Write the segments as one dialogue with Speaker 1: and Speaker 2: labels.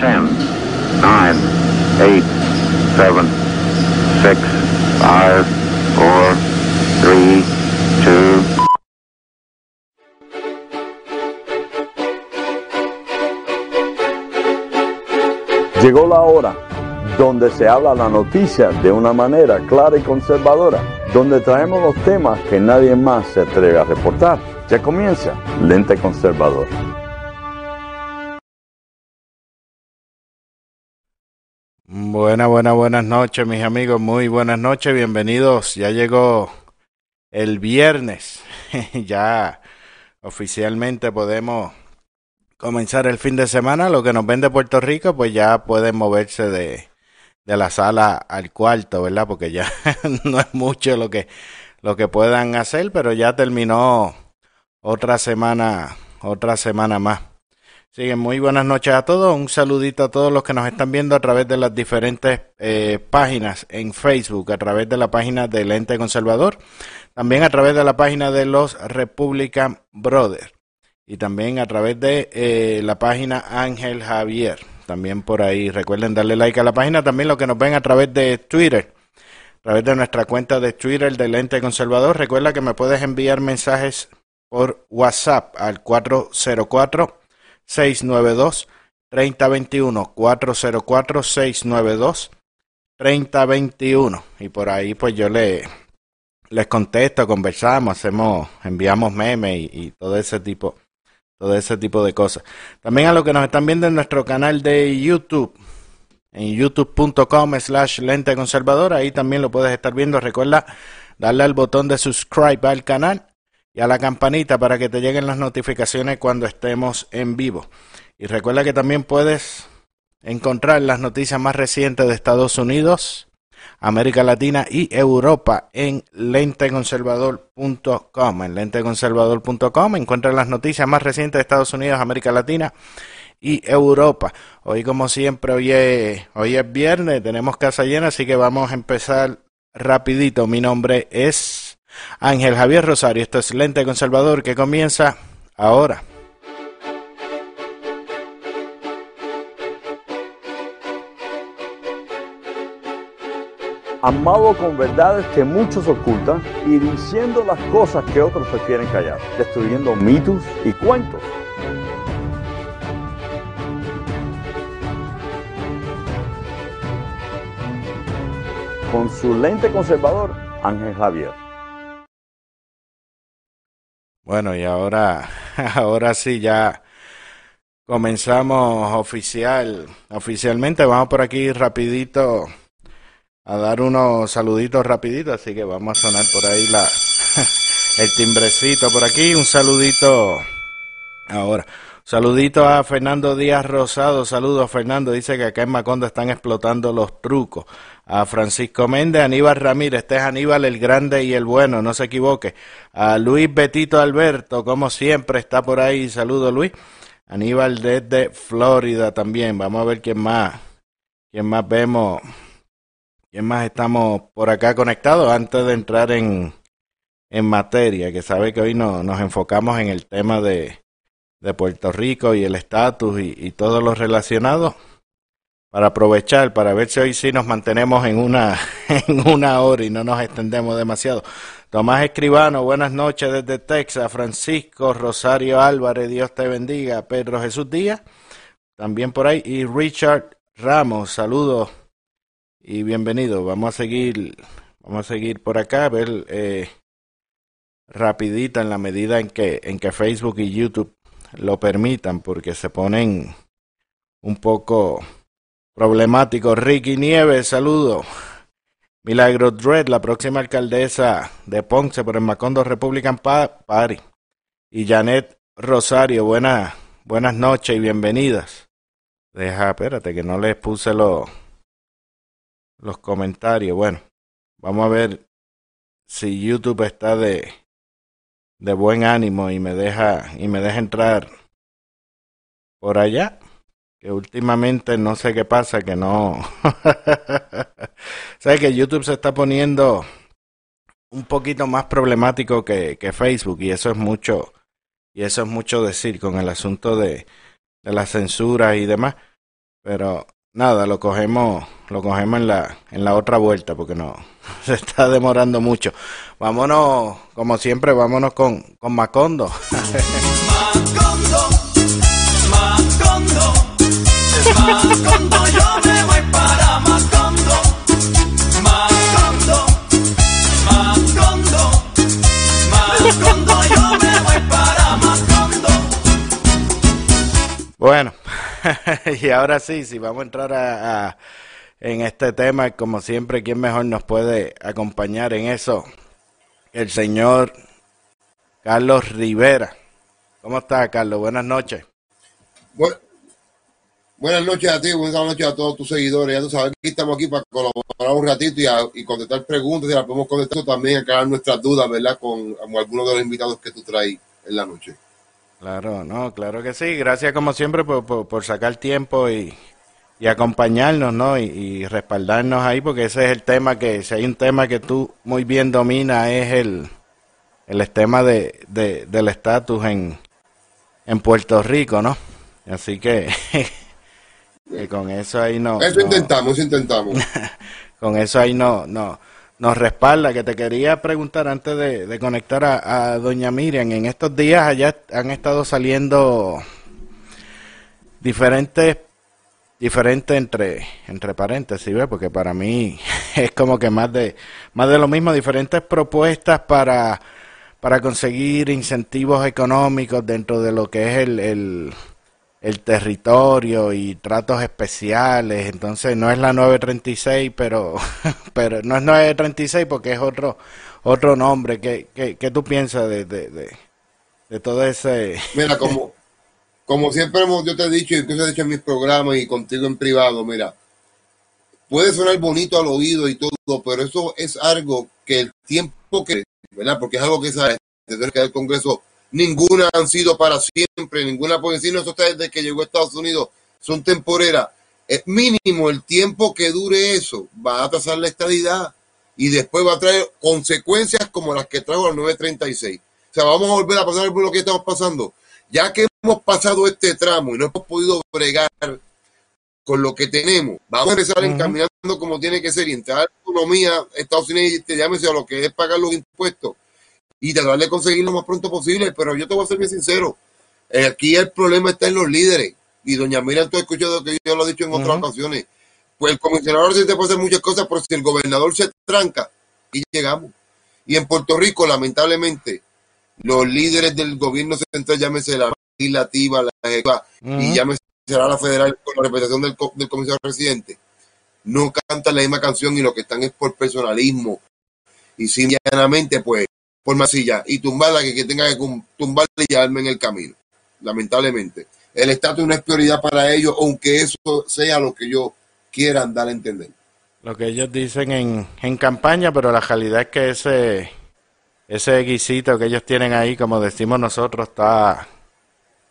Speaker 1: 10, 9, 8, 7, 6, 5, 4, 3, 2,
Speaker 2: Llegó la hora donde se habla la noticia de una manera clara y conservadora, donde traemos los temas que nadie más se atreve a reportar. Ya comienza Lente Conservador.
Speaker 3: Buenas, buenas, buenas noches, mis amigos. Muy buenas noches, bienvenidos. Ya llegó el viernes. ya oficialmente podemos comenzar el fin de semana. Lo que nos ven de Puerto Rico, pues ya pueden moverse de, de la sala al cuarto, ¿verdad? Porque ya no es mucho lo que, lo que puedan hacer, pero ya terminó otra semana, otra semana más. Así muy buenas noches a todos. Un saludito a todos los que nos están viendo a través de las diferentes eh, páginas en Facebook, a través de la página del Ente Conservador, también a través de la página de los Republican Brothers y también a través de eh, la página Ángel Javier. También por ahí recuerden darle like a la página. También los que nos ven a través de Twitter, a través de nuestra cuenta de Twitter del Ente Conservador. Recuerda que me puedes enviar mensajes por WhatsApp al 404 692 3021 404 692 3021 y por ahí pues yo le les contesto, conversamos, hacemos, enviamos memes y, y, todo ese tipo, todo ese tipo de cosas. También a los que nos están viendo en nuestro canal de YouTube, en youtube.com slash lente conservador, ahí también lo puedes estar viendo. Recuerda darle al botón de subscribe al canal y a la campanita para que te lleguen las notificaciones cuando estemos en vivo. Y recuerda que también puedes encontrar las noticias más recientes de Estados Unidos, América Latina y Europa en lenteconservador.com. En lenteconservador.com encuentras las noticias más recientes de Estados Unidos, América Latina y Europa. Hoy como siempre, hoy es, hoy es viernes, tenemos casa llena, así que vamos a empezar rapidito. Mi nombre es Ángel Javier Rosario, esto es Lente Conservador que comienza ahora.
Speaker 2: amado con verdades que muchos ocultan y diciendo las cosas que otros prefieren callar, destruyendo mitos y cuentos. Con su lente conservador, Ángel Javier.
Speaker 3: Bueno, y ahora, ahora sí ya comenzamos oficial, oficialmente. Vamos por aquí rapidito a dar unos saluditos rapiditos, así que vamos a sonar por ahí la el timbrecito por aquí, un saludito ahora. Saludito a Fernando Díaz Rosado, saludos Fernando, dice que acá en Macondo están explotando los trucos. A Francisco Méndez, Aníbal Ramírez, este es Aníbal el grande y el bueno, no se equivoque. A Luis Betito Alberto, como siempre, está por ahí, saludo Luis. Aníbal desde Florida también, vamos a ver quién más, quién más vemos. ¿Quién más estamos por acá conectados antes de entrar en, en materia? Que sabe que hoy no, nos enfocamos en el tema de, de Puerto Rico y el estatus y, y todo lo relacionado para aprovechar, para ver si hoy sí nos mantenemos en una, en una hora y no nos extendemos demasiado. Tomás Escribano, buenas noches desde Texas. Francisco Rosario Álvarez, Dios te bendiga. Pedro Jesús Díaz, también por ahí. Y Richard Ramos, saludos y bienvenido. Vamos a seguir, vamos a seguir por acá, a ver eh, rapidita en la medida en que, en que Facebook y YouTube lo permitan, porque se ponen un poco problemáticos. Ricky Nieves, saludo. Milagro Dredd, la próxima alcaldesa de Ponce por el Macondo Republican Party. Y Janet Rosario, buenas, buenas noches y bienvenidas. Deja, espérate, que no les puse los los comentarios. Bueno, vamos a ver si YouTube está de, de buen ánimo y me deja y me deja entrar por allá. Que últimamente no sé qué pasa, que no. Sabes que YouTube se está poniendo un poquito más problemático que, que Facebook y eso es mucho y eso es mucho decir con el asunto de, de la censura y demás Pero nada, lo cogemos, lo cogemos en la, en la otra vuelta porque no se está demorando mucho. Vámonos, como siempre, vámonos con, con Macondo.
Speaker 4: Macondo, Macondo, Macondo, yo me voy para Macondo, Macondo, Macondo, Macondo, yo me voy para Macondo.
Speaker 3: Bueno, y ahora sí, si vamos a entrar a, en este tema, como siempre, ¿quién mejor nos puede acompañar en eso? El señor Carlos Rivera. ¿Cómo está, Carlos? Buenas noches.
Speaker 5: Bu- buenas noches a ti, buenas noches a todos tus seguidores. Ya tú sabes que estamos aquí para colaborar un ratito y, a- contestar preguntas. Y las podemos contestar también, aclarar nuestras dudas, ¿verdad? Con, con algunos de los invitados que tú traes en la noche.
Speaker 3: Claro, no, claro que sí. Gracias como siempre por, por, por sacar tiempo y, y acompañarnos, ¿no? Y, y respaldarnos ahí, porque ese es el tema que, si hay un tema que tú muy bien dominas, es el, el tema de, de- del estatus en, en Puerto Rico, ¿no? Así que, que con eso ahí no,
Speaker 5: Eso
Speaker 3: no-
Speaker 5: intentamos, intentamos.
Speaker 3: con eso ahí no, no, nos respalda. Que te quería preguntar antes de, conectar a, a doña Miriam, en estos días allá han estado saliendo diferentes, diferentes entre, entre paréntesis, ¿ves? Porque para mí es como que más de, más de lo mismo, diferentes propuestas para, para conseguir incentivos económicos dentro de lo que es el, el, el territorio y tratos especiales. Entonces no es la 936, pero, pero no es 936 porque es otro, otro nombre. ¿Qué, qué, qué tú piensas de, de, de, de todo ese...
Speaker 5: Mira, como, como siempre hemos, yo te he dicho, y incluso he dicho en mis programas y contigo en privado, mira, puede sonar bonito al oído y todo, pero eso es algo que el tiempo que, ¿verdad? Porque es algo que sabe desde que el Congreso, ninguna han sido para siempre, ninguna por encima, eso está desde que llegó a Estados Unidos, son temporeras. Es mínimo el tiempo que dure eso, va a atrasar la estadidad y después va a traer consecuencias como las que trajo el 936. O sea, vamos a volver a pasar por lo que estamos pasando. Ya que hemos pasado este tramo y no hemos podido bregar con lo que tenemos, vamos a empezar encaminando como tiene que ser y entrar a la economía, Estados Unidos, y te llámese a lo que es pagar los impuestos y tratar de conseguir lo más pronto posible. Pero yo te voy a ser bien sincero, eh, aquí el problema está en los líderes. Y doña Miriam, tú has escuchado que yo lo he dicho en otras ocasiones. Pues el comisionado sí te puede hacer muchas cosas, pero si el gobernador se tranca y llegamos. Y en Puerto Rico, lamentablemente, los líderes del gobierno central, llámese la legislativa, la ejecutiva, y
Speaker 3: Ujú.
Speaker 5: llámese la federal con la representación del, del comisionado residente, no cantan la misma canción y lo que están es por personalismo. Y simplemente, pues, por masilla y tumbarla que, que tenga que tumbarla y llevarme en el camino. Lamentablemente. El estatus no es prioridad para ellos, aunque eso sea lo que ellos quieran dar a entender.
Speaker 3: Lo que ellos dicen en, en campaña, pero la realidad es que ese, ese guisito que ellos tienen ahí, como decimos nosotros, está,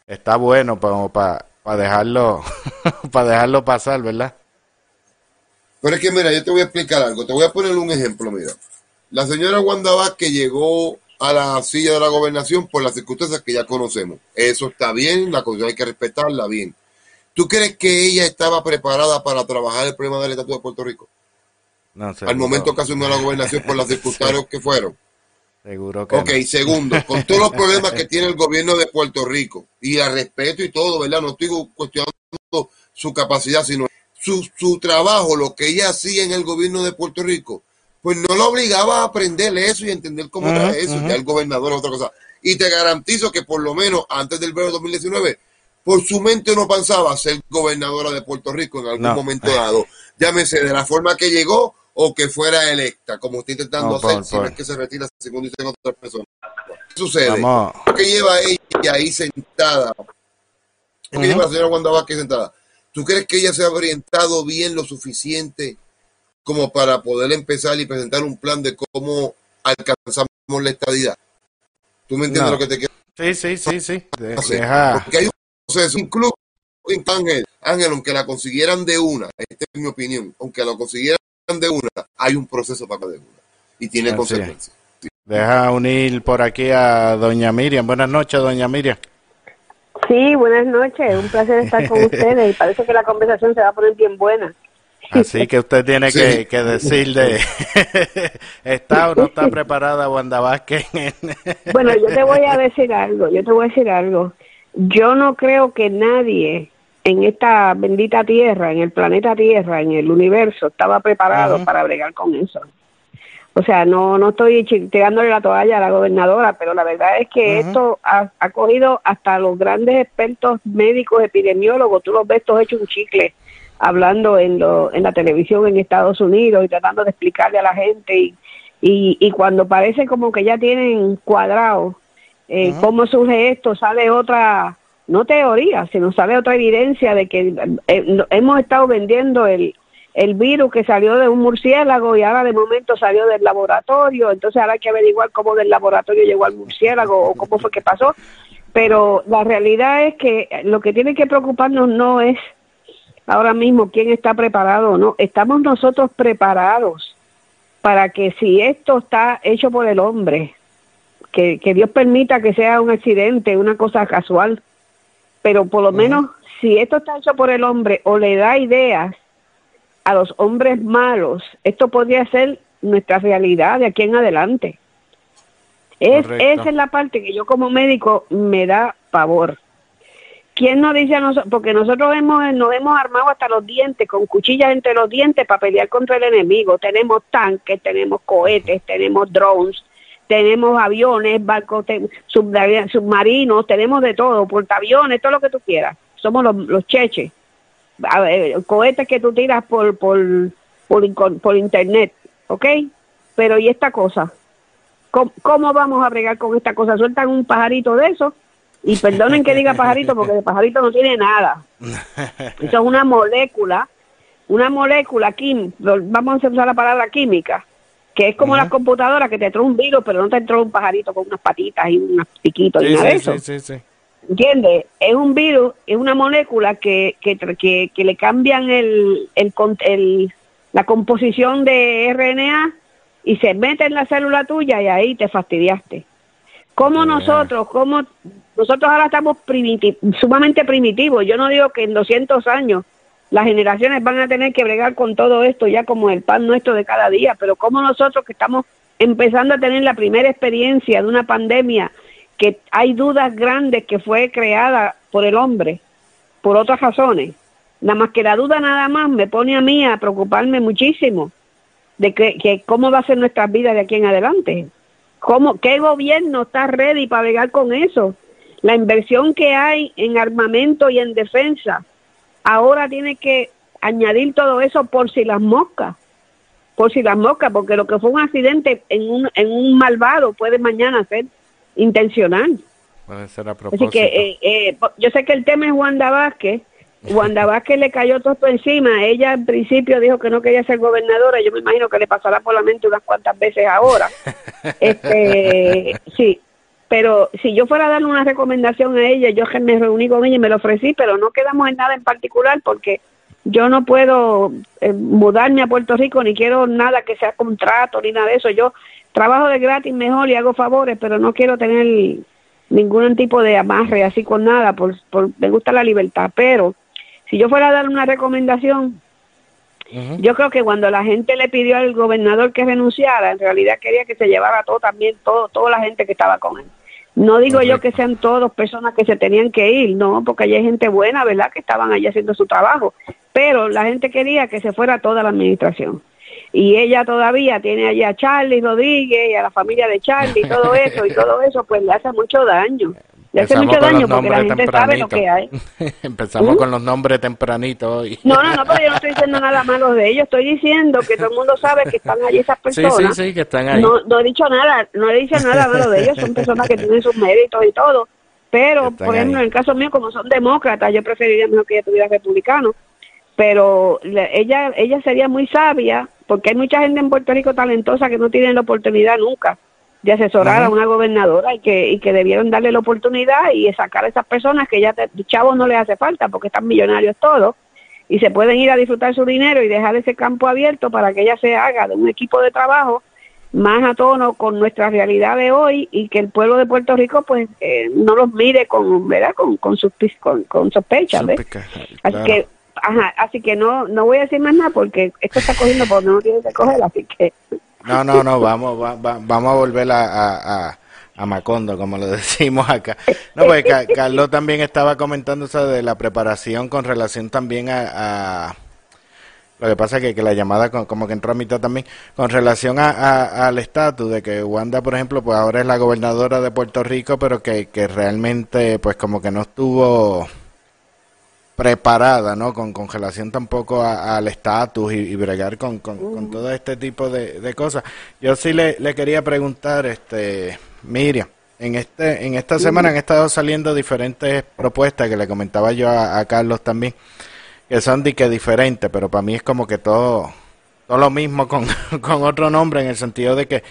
Speaker 3: está bueno para dejarlo, para dejarlo pasar, ¿verdad?
Speaker 5: Pero es que, mira, yo te voy a explicar algo. Te voy a poner un ejemplo, mira. La señora Wanda Vázquez llegó a la silla de la gobernación por las circunstancias que ya conocemos. Eso está bien, la constitución hay que respetarla bien. ¿Tú crees que ella estaba preparada para trabajar el problema del estatus de Puerto Rico?
Speaker 3: No,
Speaker 5: Al
Speaker 3: seguro,
Speaker 5: momento que asumió la gobernación por las circunstancias que fueron.
Speaker 3: seguro que
Speaker 5: Ok,
Speaker 3: no.
Speaker 5: segundo, con todos los problemas que tiene el gobierno de Puerto Rico, y la respeto y todo, ¿verdad? No estoy cuestionando su capacidad, sino su, su trabajo, lo que ella hacía en el gobierno de Puerto Rico, pues no lo obligaba a aprender eso y entender cómo
Speaker 3: Ujú,
Speaker 5: era eso,
Speaker 3: ujú.
Speaker 5: ya el gobernador es otra cosa. Y te garantizo que por lo menos antes del verano de 2019, por su mente no pensaba ser gobernadora de Puerto Rico en algún
Speaker 3: No.
Speaker 5: momento dado, llámese de la forma que llegó o que fuera electa, como está intentando
Speaker 3: No,
Speaker 5: hacer,
Speaker 3: por-
Speaker 5: si
Speaker 3: por-
Speaker 5: es que se retira según dicen otras personas. ¿Qué sucede?
Speaker 3: Vamos,
Speaker 5: que lleva ella ahí sentada, lo que
Speaker 3: Ujú.
Speaker 5: lleva la señora Wanda Vázquez sentada, ¿tú crees que ella se ha orientado bien lo suficiente como para poder empezar y presentar un plan de cómo alcanzamos la estadidad? ¿Tú me entiendes
Speaker 3: No.
Speaker 5: lo que te quiero
Speaker 3: sí, sí, sí, sí, deja,
Speaker 5: Porque hay un proceso, incluso Ángel, Ángel, aunque la consiguieran de una, esta es mi opinión, aunque la consiguieran de una, hay un proceso para de una y tiene
Speaker 3: Así es.
Speaker 5: consecuencias.
Speaker 3: deja unir por aquí a doña Miriam. Buenas noches, doña Miriam.
Speaker 6: Sí, buenas noches. Un placer estar con ustedes. Y parece que la conversación se va a poner bien buena.
Speaker 3: Así que usted tiene
Speaker 5: Sí.
Speaker 3: que, que decir de está o no está preparada Wanda Vázquez.
Speaker 6: Bueno, yo te voy a decir algo. Yo te voy a decir algo. Yo no creo que nadie en esta bendita tierra, en el planeta Tierra, en el universo, estaba preparado
Speaker 3: Ajá.
Speaker 6: para bregar con eso. O sea, no no estoy tirándole la toalla a la gobernadora, pero la verdad es que esto ha, ha cogido hasta los grandes expertos médicos, epidemiólogos, tú los ves todos hechos un chicle, hablando en, lo, en la televisión en Estados Unidos y tratando de explicarle a la gente y, y, y cuando parece como que ya tienen cuadrado eh,
Speaker 3: Ajá.
Speaker 6: cómo surge esto, sale otra, no teoría, sino sale otra evidencia de que eh, hemos estado vendiendo el, el virus que salió de un murciélago y ahora de momento salió del laboratorio, entonces ahora hay que averiguar cómo del laboratorio llegó al murciélago o cómo fue que pasó. Pero la realidad es que lo que tiene que preocuparnos no es ahora mismo quién está preparado o no, estamos nosotros preparados para que si esto está hecho por el hombre, que, que Dios permita que sea un accidente, una cosa casual, pero por lo menos si esto está hecho por el hombre o le da ideas a los hombres malos, esto podría ser nuestra realidad de aquí en adelante. Es, esa es la parte que yo como médico me da pavor. ¿Quién nos dice a nosotros? Porque nosotros hemos, nos hemos armado hasta los dientes, con cuchillas entre los dientes para pelear contra el enemigo. Tenemos tanques, tenemos cohetes, tenemos drones, tenemos aviones, barcos te- submarinos, tenemos de todo, portaaviones, todo lo que tú quieras. Somos los, los cheches. Cohetes que tú tiras por, por, por internet, ¿ok? Pero ¿y esta cosa? ¿Cómo, cómo vamos a bregar con esta cosa? Sueltan un pajarito de eso y perdonen que diga pajarito porque de pajarito no tiene nada. Eso es una molécula, una molécula química, vamos a usar la palabra química, que es como
Speaker 3: Ujú.
Speaker 6: las computadoras que te entró un virus, pero no te entró un pajarito con unas patitas y unos piquitos y
Speaker 3: Sí,
Speaker 6: nada de eso.
Speaker 3: sí, sí, sí.
Speaker 6: ¿Entiendes? Es un virus, es una molécula que, que, que, que le cambian el, el, el- la composición de RNA y se mete en la célula tuya y ahí te fastidiaste. ¿Cómo nosotros, cómo nosotros ahora estamos sumamente primitivos? Yo no digo que en 200 años las generaciones van a tener que bregar con todo esto ya como el pan nuestro de cada día, pero como nosotros que estamos empezando a tener la primera experiencia de una pandemia que hay dudas grandes que fue creada por el hombre por otras razones. Nada más que la duda nada más me pone a mí a preocuparme muchísimo de que, que cómo va a ser nuestras vidas de aquí en adelante. ¿Cómo, ¿Qué gobierno está ready para bregar con eso? La inversión que hay en armamento y en defensa, ahora tiene que añadir todo eso por si las moscas, por si las moscas, porque lo que fue un accidente en un, en un malvado puede mañana ser intencional.
Speaker 3: Puede ser a
Speaker 6: Así
Speaker 3: propósito.
Speaker 6: que eh, eh, yo sé que el tema es Wanda Vázquez. Wanda Vázquez le cayó todo esto encima. Ella en principio dijo que no quería ser gobernadora. Yo me imagino que le pasará por la mente unas cuantas veces ahora. Este, sí, pero si yo fuera a darle una recomendación a ella, yo me reuní con ella y me lo ofrecí, pero no quedamos en nada en particular porque yo no puedo eh, mudarme a Puerto Rico ni quiero nada que sea contrato ni nada de eso. Yo trabajo de gratis mejor y hago favores, pero no quiero tener ningún tipo de amarre así con nada, por, por, me gusta la libertad, pero si yo fuera a dar una recomendación, Yo creo que cuando la gente le pidió al gobernador que renunciara, en realidad quería que se llevara todo también, todo, toda la gente que estaba con él. No digo yo que sean todos personas que se tenían que ir, no, porque allí hay gente buena, ¿verdad? Que estaban allí haciendo su trabajo, pero la gente quería que se fuera toda la administración. Y ella todavía tiene allí a Charlie Rodríguez y a la familia de Charlie y todo eso, y todo eso pues le hace mucho daño. Le hace mucho daño porque la gente sabe lo
Speaker 3: tempranito.
Speaker 6: que hay.
Speaker 3: Empezamos
Speaker 6: ¿Mm?
Speaker 3: con los nombres tempranito hoy.
Speaker 6: No, no, no, pero yo no estoy diciendo nada malo de ellos. Estoy diciendo que todo el mundo sabe que están allí esas
Speaker 3: Sí,
Speaker 6: personas.
Speaker 3: sí, sí, que están ahí.
Speaker 6: No, no he dicho nada, no he dicho nada malo de ellos. Son personas que tienen sus méritos y todo. Pero, por ejemplo,
Speaker 3: ahí.
Speaker 6: en el caso mío, como son demócratas, yo preferiría mejor que ella tuviera republicano. Pero ella ella sería muy sabia, porque hay mucha gente en Puerto Rico talentosa que no tienen la oportunidad nunca de asesorar a una gobernadora y que, y que debieron darle la oportunidad y sacar a esas personas que ya te- chavos no les hace falta porque están millonarios todos y se pueden ir a disfrutar su dinero y dejar ese campo abierto para que ella se haga de un equipo de trabajo más a tono con nuestra realidad de hoy y que el pueblo de Puerto Rico pues eh, no los mire con verdad con con, con, con sospecha así
Speaker 3: claro.
Speaker 6: que ajá, así que no no voy a decir más nada porque esto está cogiendo por donde no tiene que coger así que
Speaker 3: No, no, no, vamos, va- va- vamos a volver a, a, Macondo, como lo decimos acá. No, pues Ca- Carlos también estaba comentando eso de la preparación con relación también a... lo que pasa es que, que la llamada co- como que entró a mitad también, con relación al estatus de que Wanda, por ejemplo, pues ahora es la gobernadora de Puerto Rico, pero que, que realmente pues como que no estuvo preparada, ¿no? Con, con relación tampoco a- al estatus y, y bregar con, con, con todo este tipo de, de cosas. Yo sí le, le quería preguntar, este, Miriam, en este, en esta semana han estado saliendo diferentes propuestas que le comentaba yo a, a Carlos también, que son de que diferentes, pero para mí es como que todo, todo lo mismo con, con otro nombre en el sentido de que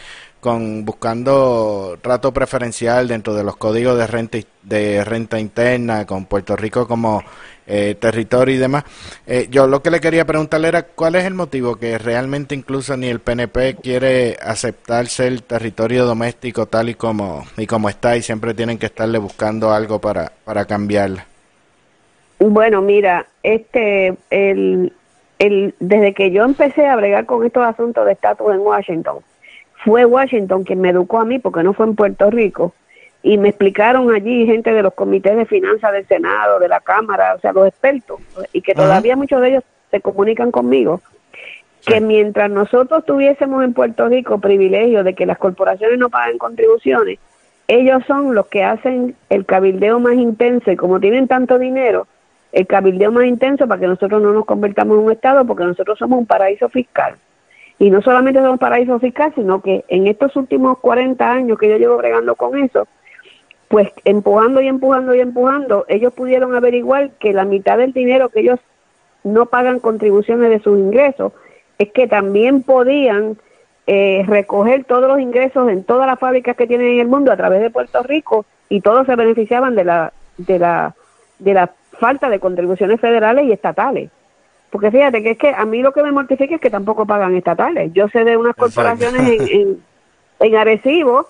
Speaker 3: con buscando trato preferencial dentro de los códigos de renta de renta interna con Puerto Rico como eh, territorio y demás. Eh, yo lo que le quería preguntarle era cuál es el motivo que realmente incluso ni el PNP quiere aceptar ser territorio doméstico tal y como y como está y siempre tienen que estarle buscando algo para para cambiarla.
Speaker 6: Bueno, mira, este, el, el, desde que yo empecé a bregar con estos asuntos de estatus en Washington, fue Washington quien me educó a mí, porque no fue en Puerto Rico, y me explicaron allí gente de los comités de finanzas del Senado, de la Cámara, o sea, los expertos, y que todavía muchos de ellos se comunican conmigo, que mientras nosotros tuviésemos en Puerto Rico privilegio de que las corporaciones no paguen contribuciones, ellos son los que hacen el cabildeo más intenso y como tienen tanto dinero, el cabildeo más intenso para que nosotros no nos convertamos en un Estado porque nosotros somos un paraíso fiscal. Y no solamente somos paraíso fiscal, sino que en estos últimos 40 años que yo llevo bregando con eso, pues empujando y empujando y empujando, ellos pudieron averiguar que la mitad del dinero que ellos no pagan contribuciones de sus ingresos, es que también podían eh, recoger todos los ingresos en todas las fábricas que tienen en el mundo a través de Puerto Rico y todos se beneficiaban de la de la de la falta de contribuciones federales y estatales. Porque fíjate que es que a mí lo que me mortifica es que tampoco pagan estatales. Yo sé de unas
Speaker 3: Exacto.
Speaker 6: corporaciones en, en, en Arecibo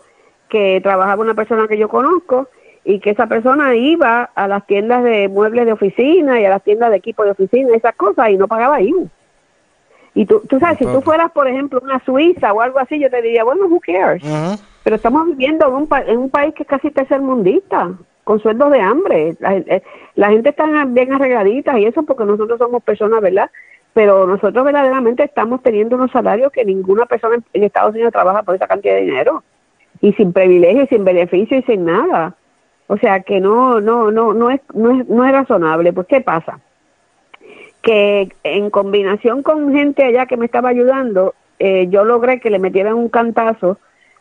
Speaker 6: que trabajaba una persona que yo conozco y que esa persona iba a las tiendas de muebles de oficina y a las tiendas de equipo de oficina, esas cosas, y no pagaba IVA. Y tú, tú sabes, si tú fueras, por ejemplo, una Suiza o algo así, yo te diría, bueno, who cares? Pero estamos viviendo en un, pa- en un país que es casi tercermundista, con sueldos de hambre. Eh, la gente está bien arregladita y eso porque nosotros somos personas, ¿verdad? Pero nosotros verdaderamente estamos teniendo unos salarios que ninguna persona en, Estados Unidos trabaja por esa cantidad de dinero. Y sin privilegio y sin beneficio y sin nada. O sea que no, no, no, no es, no es, no es razonable. Pues, ¿qué pasa? que en combinación con gente allá que me estaba ayudando, eh, yo logré que le metieran un cantazo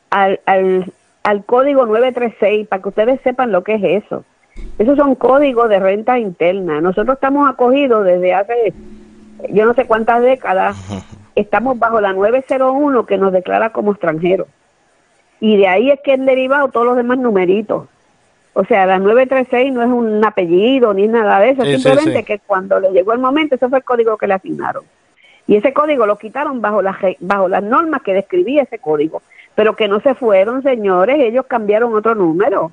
Speaker 6: al, al, al código 936 para que ustedes sepan lo que es eso. Esos son códigos de renta interna. Nosotros estamos acogidos desde hace yo no sé cuántas décadas, estamos bajo la 901 que nos declara como extranjeros. Y de ahí es que han derivado todos los demás numeritos. O sea, la 936 no es un apellido ni nada de eso,
Speaker 3: Sí,
Speaker 6: simplemente
Speaker 3: sí.
Speaker 6: que cuando le llegó el momento, ese fue el código que le asignaron. Y ese código lo quitaron bajo las, bajo las normas que describía ese código. Pero que no se fueron, señores, ellos cambiaron otro número.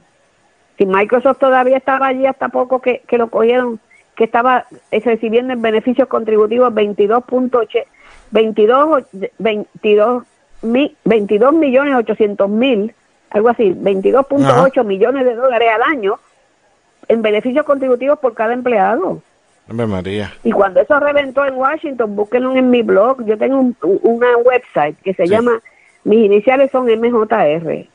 Speaker 6: Si Microsoft todavía estaba allí hasta poco que, que lo cogieron, que estaba eh, recibiendo en beneficios contributivos 22.8, 22, 22, mi- 22 millones 800 mil, algo así, 22.8 millones de dólares al año en beneficios contributivos por cada empleado.
Speaker 3: María.
Speaker 6: Y cuando eso reventó en Washington, búsquenlo en mi blog. Yo tengo un- un- una website que se
Speaker 3: Sí.
Speaker 6: llama, mis iniciales son MJR.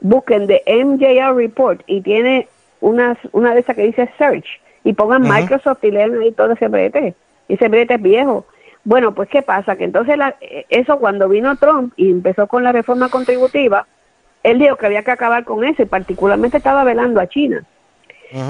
Speaker 6: Busquen de MJR Report y tiene una, una de esas que dice Search. Y pongan. Microsoft y lean ahí todo ese brete. Y ese brete es viejo. Bueno, pues ¿qué pasa? Que entonces la- eso cuando vino Trump y empezó con la reforma contributiva, él dijo que había que acabar con eso y particularmente estaba velando a China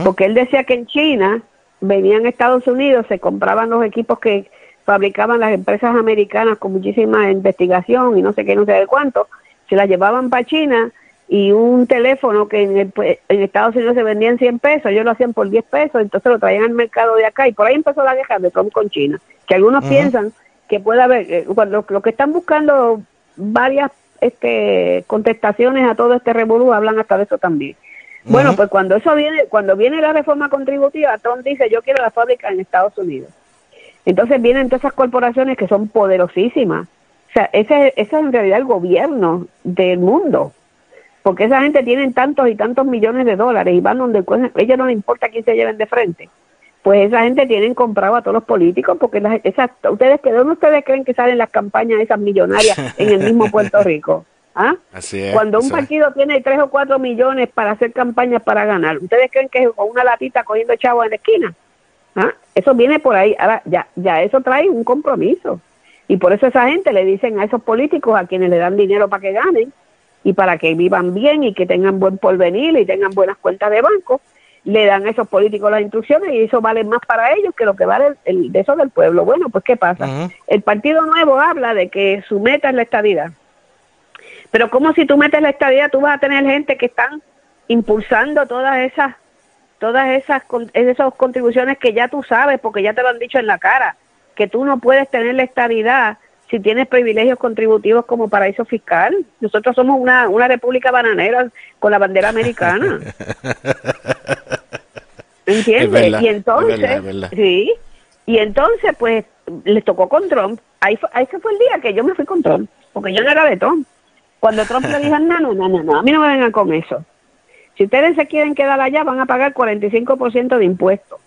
Speaker 6: porque él decía que en China venían a Estados Unidos, se compraban los equipos que fabricaban las empresas americanas con muchísima investigación y no sé qué, no sé de cuánto, se las llevaban para China y un teléfono que en, el- pues, en Estados Unidos se vendía en 100 pesos, ellos lo hacían por 10 pesos, entonces lo traían al mercado de acá y por ahí empezó la guerra de Trump con China, que algunos piensan que puede haber, eh, cuando lo que están buscando varias este contestaciones a todo este revolú hablan hasta de eso también. Bueno, pues cuando eso viene, cuando viene la reforma contributiva, Trump dice yo quiero la fábrica en Estados Unidos. Entonces vienen todas esas corporaciones que son poderosísimas. O sea, ese, ese es en realidad el gobierno del mundo. Porque esa gente tiene tantos y tantos millones de dólares y van donde a ellos no les importa quién se lleven de frente. Pues esa gente tienen comprado a todos los políticos porque las, esas, ustedes que dónde ustedes creen que salen las campañas esas millonarias en el mismo Puerto Rico. ¿Ah?
Speaker 3: Así es.
Speaker 6: Cuando un
Speaker 3: es.
Speaker 6: partido tiene tres o cuatro millones para hacer campañas para ganar, ¿ustedes creen que es con una latita cogiendo chavos en la esquina? ¿Ah? Eso viene por ahí. Ahora, ya, ya eso trae un compromiso. Y por eso esa gente le dicen a esos políticos a quienes le dan dinero para que ganen y para que vivan bien y que tengan buen porvenir y tengan buenas cuentas de banco, le dan a esos políticos las instrucciones y eso vale más para ellos que lo que vale el, el- de eso del pueblo. Bueno, pues ¿qué pasa? El Partido Nuevo habla de que su meta es la estadidad. Pero como si tú metes la estadía, tú vas a tener gente que están impulsando todas esas todas esas esas contribuciones que ya tú sabes, porque ya te lo han dicho en la cara, que tú no puedes tener la estadidad si tienes privilegios contributivos como paraíso fiscal. Nosotros somos una, una república bananera con la bandera americana. ¿Entiendes?
Speaker 3: Verdad,
Speaker 6: y
Speaker 3: es
Speaker 6: entonces,
Speaker 3: verdad, es verdad.
Speaker 6: sí, y entonces pues les tocó con Trump. Ahí fue, fue el día que yo me fui con Trump, porque yo no era de Trump. Cuando Trump le dijo, no, no, no, no, no, a mí no me vengan con eso. Si ustedes se quieren quedar allá, van a pagar 45% de impuestos.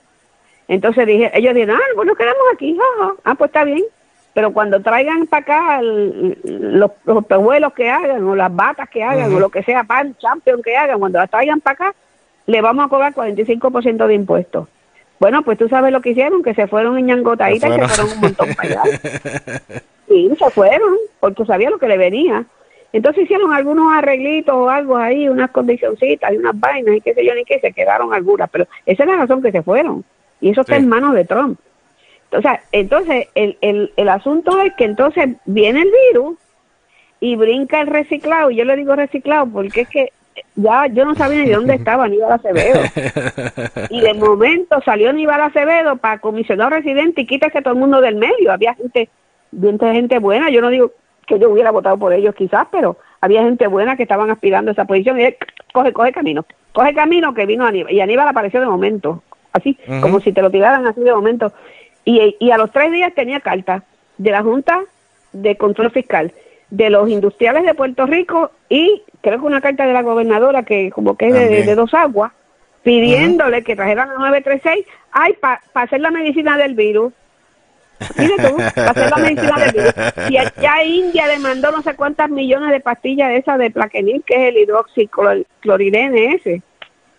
Speaker 6: Entonces dije, ellos dijeron, ah, pues nos quedamos aquí, ajá. ah, pues está bien. Pero cuando traigan para acá el- los, los pejuelos que hagan, o las batas que hagan, o lo que sea, pan, champion que hagan, cuando las traigan para acá, le vamos a cobrar 45% de impuestos. Bueno, pues tú sabes lo que hicieron, que se fueron en ñangotaditas y se
Speaker 3: fueron
Speaker 6: un montón para allá. Sí, se fueron, porque sabía lo que le venía. Entonces hicieron algunos arreglitos o algo ahí, unas condicioncitas y unas vainas y qué sé yo ni qué, se quedaron algunas, pero esa es la razón que se fueron. Y eso está
Speaker 3: Sí.
Speaker 6: en manos de Trump. O sea, entonces el, el, el asunto es que entonces viene el virus y brinca el reciclado, y yo le digo reciclado porque es que ya yo no sabía ni dónde estaba Aníbal Acevedo. Y de momento salió Aníbal Acevedo para comisionado residente y quítase a todo el mundo del medio. Había gente, gente buena, yo no digo que yo hubiera votado por ellos quizás, pero había gente buena que estaban aspirando a esa posición y él, coge, coge camino, coge camino que vino Aníbal. Y Aníbal apareció de momento, así, como si te lo tiraran así de momento. Y, y a los tres días tenía carta de la Junta de Control Fiscal, de los industriales de Puerto Rico y creo que una carta de la gobernadora que como que es de, dos aguas, pidiéndole que trajeran la 936, ay, para hacer la medicina del virus. Mire tú, hacer la medicina del virus. Y ya India le mandó no sé cuántas millones de pastillas esas de plaquenil, que es el hidroxiclorirene ese.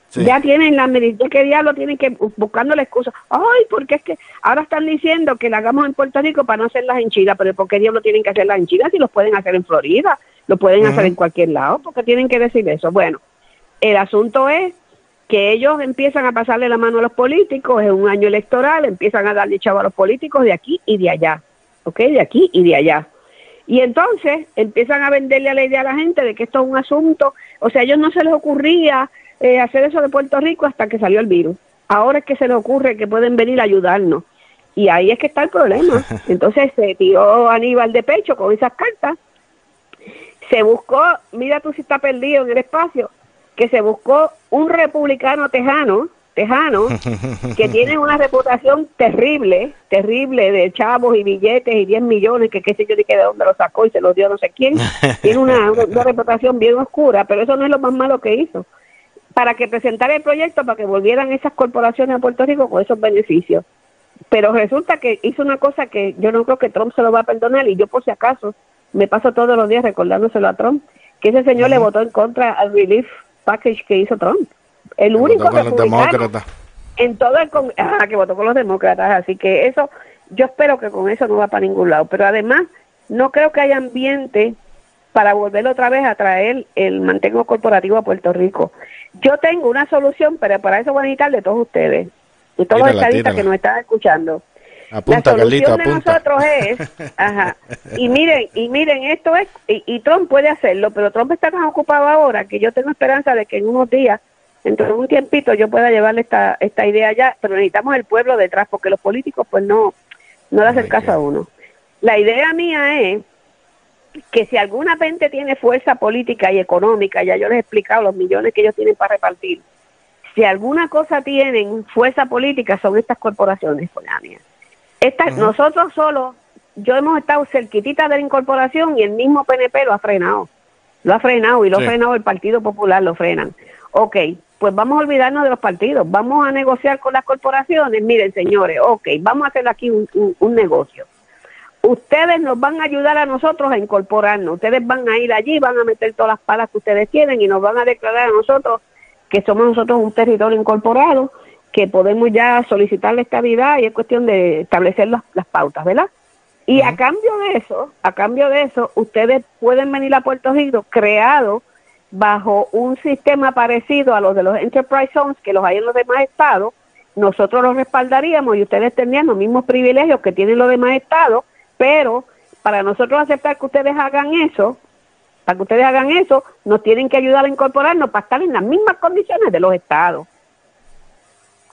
Speaker 3: Sí.
Speaker 6: Ya tienen la medicina, ¿qué diablo tienen que buscando la excusa? Ay, porque es que ahora están diciendo que la hagamos en Puerto Rico para no hacerlas en China, pero ¿por qué diablo tienen que hacerlas en China si los pueden hacer en Florida? Lo pueden hacer en cualquier lado, porque tienen que decir eso. Bueno, el asunto es que ellos empiezan a pasarle la mano a los políticos, es un año electoral, empiezan a darle chavo a los políticos de aquí y de allá, ¿ok? De aquí y de allá. Y entonces empiezan a venderle a la idea a la gente de que esto es un asunto, o sea, a ellos no se les ocurría eh, hacer eso de Puerto Rico hasta que salió el virus. Ahora es que se les ocurre que pueden venir a ayudarnos. Y ahí es que está el problema. Entonces se tiró Aníbal de pecho con esas cartas. Se buscó, mira tú si está perdido en el espacio, que se buscó un republicano tejano, tejano, que tiene una reputación terrible, terrible de chavos y billetes y 10 millones, que qué sé yo ni qué de dónde lo sacó y se los dio no sé quién. Tiene una, una reputación bien oscura, pero eso no es lo más malo que hizo. Para que presentara el proyecto para que volvieran esas corporaciones a Puerto Rico con esos beneficios. Pero resulta que hizo una cosa que yo no creo que Trump se lo va a perdonar y yo por si acaso me paso todos los días recordándoselo a Trump, que ese señor le votó en contra al relief package que hizo Trump. El único
Speaker 3: Votó con los
Speaker 6: republicano
Speaker 3: demócratas.
Speaker 6: en todo el con ah, que votó con los demócratas, así que eso yo espero que con eso no va para ningún lado, pero además no creo que haya ambiente para volver otra vez a traer el mantengo corporativo a Puerto Rico. Yo tengo una solución, pero para eso voy a necesitar de todos ustedes, de todos los estadistas que nos están escuchando.
Speaker 3: Apunta,
Speaker 6: la
Speaker 3: Carlito,
Speaker 6: solución de
Speaker 3: apunta.
Speaker 6: nosotros es, ajá, y miren, y miren, esto es, y, y Trump puede hacerlo, pero Trump está tan ocupado ahora que yo tengo esperanza de que en unos días, dentro de un tiempito, yo pueda llevarle esta, esta idea allá, pero necesitamos el pueblo detrás, porque los políticos pues no, no le hacen
Speaker 3: Ay,
Speaker 6: caso
Speaker 3: qué-
Speaker 6: a uno. La idea mía es que si alguna gente tiene fuerza política y económica, ya yo les he explicado los millones que ellos tienen para repartir, si alguna cosa tienen fuerza política son estas corporaciones, Polania. Estas, Nosotros solo, yo hemos estado cerquitita de la incorporación y el mismo PNP lo ha frenado. Lo ha frenado y lo
Speaker 3: Sí.
Speaker 6: ha frenado el Partido Popular, lo frenan. Ok, pues vamos a olvidarnos de los partidos, vamos a negociar con las corporaciones. Miren, señores, ok, vamos a hacer aquí un, un- un negocio. Ustedes nos van a ayudar a nosotros a incorporarnos. Ustedes van a ir allí, van a meter todas las palas que ustedes tienen y nos van a declarar a nosotros que somos nosotros un territorio incorporado, que podemos ya solicitar la estabilidad y es cuestión de establecer las, las pautas, ¿verdad? Y a cambio de eso, a cambio de eso, ustedes pueden venir a Puerto Rico creado bajo un sistema parecido a los de los Enterprise Zones que los hay en los demás estados. Nosotros los respaldaríamos y ustedes tendrían los mismos privilegios que tienen los demás estados, pero para nosotros aceptar que ustedes hagan eso, para que ustedes hagan eso, nos tienen que ayudar a incorporarnos para estar en las mismas condiciones de los estados.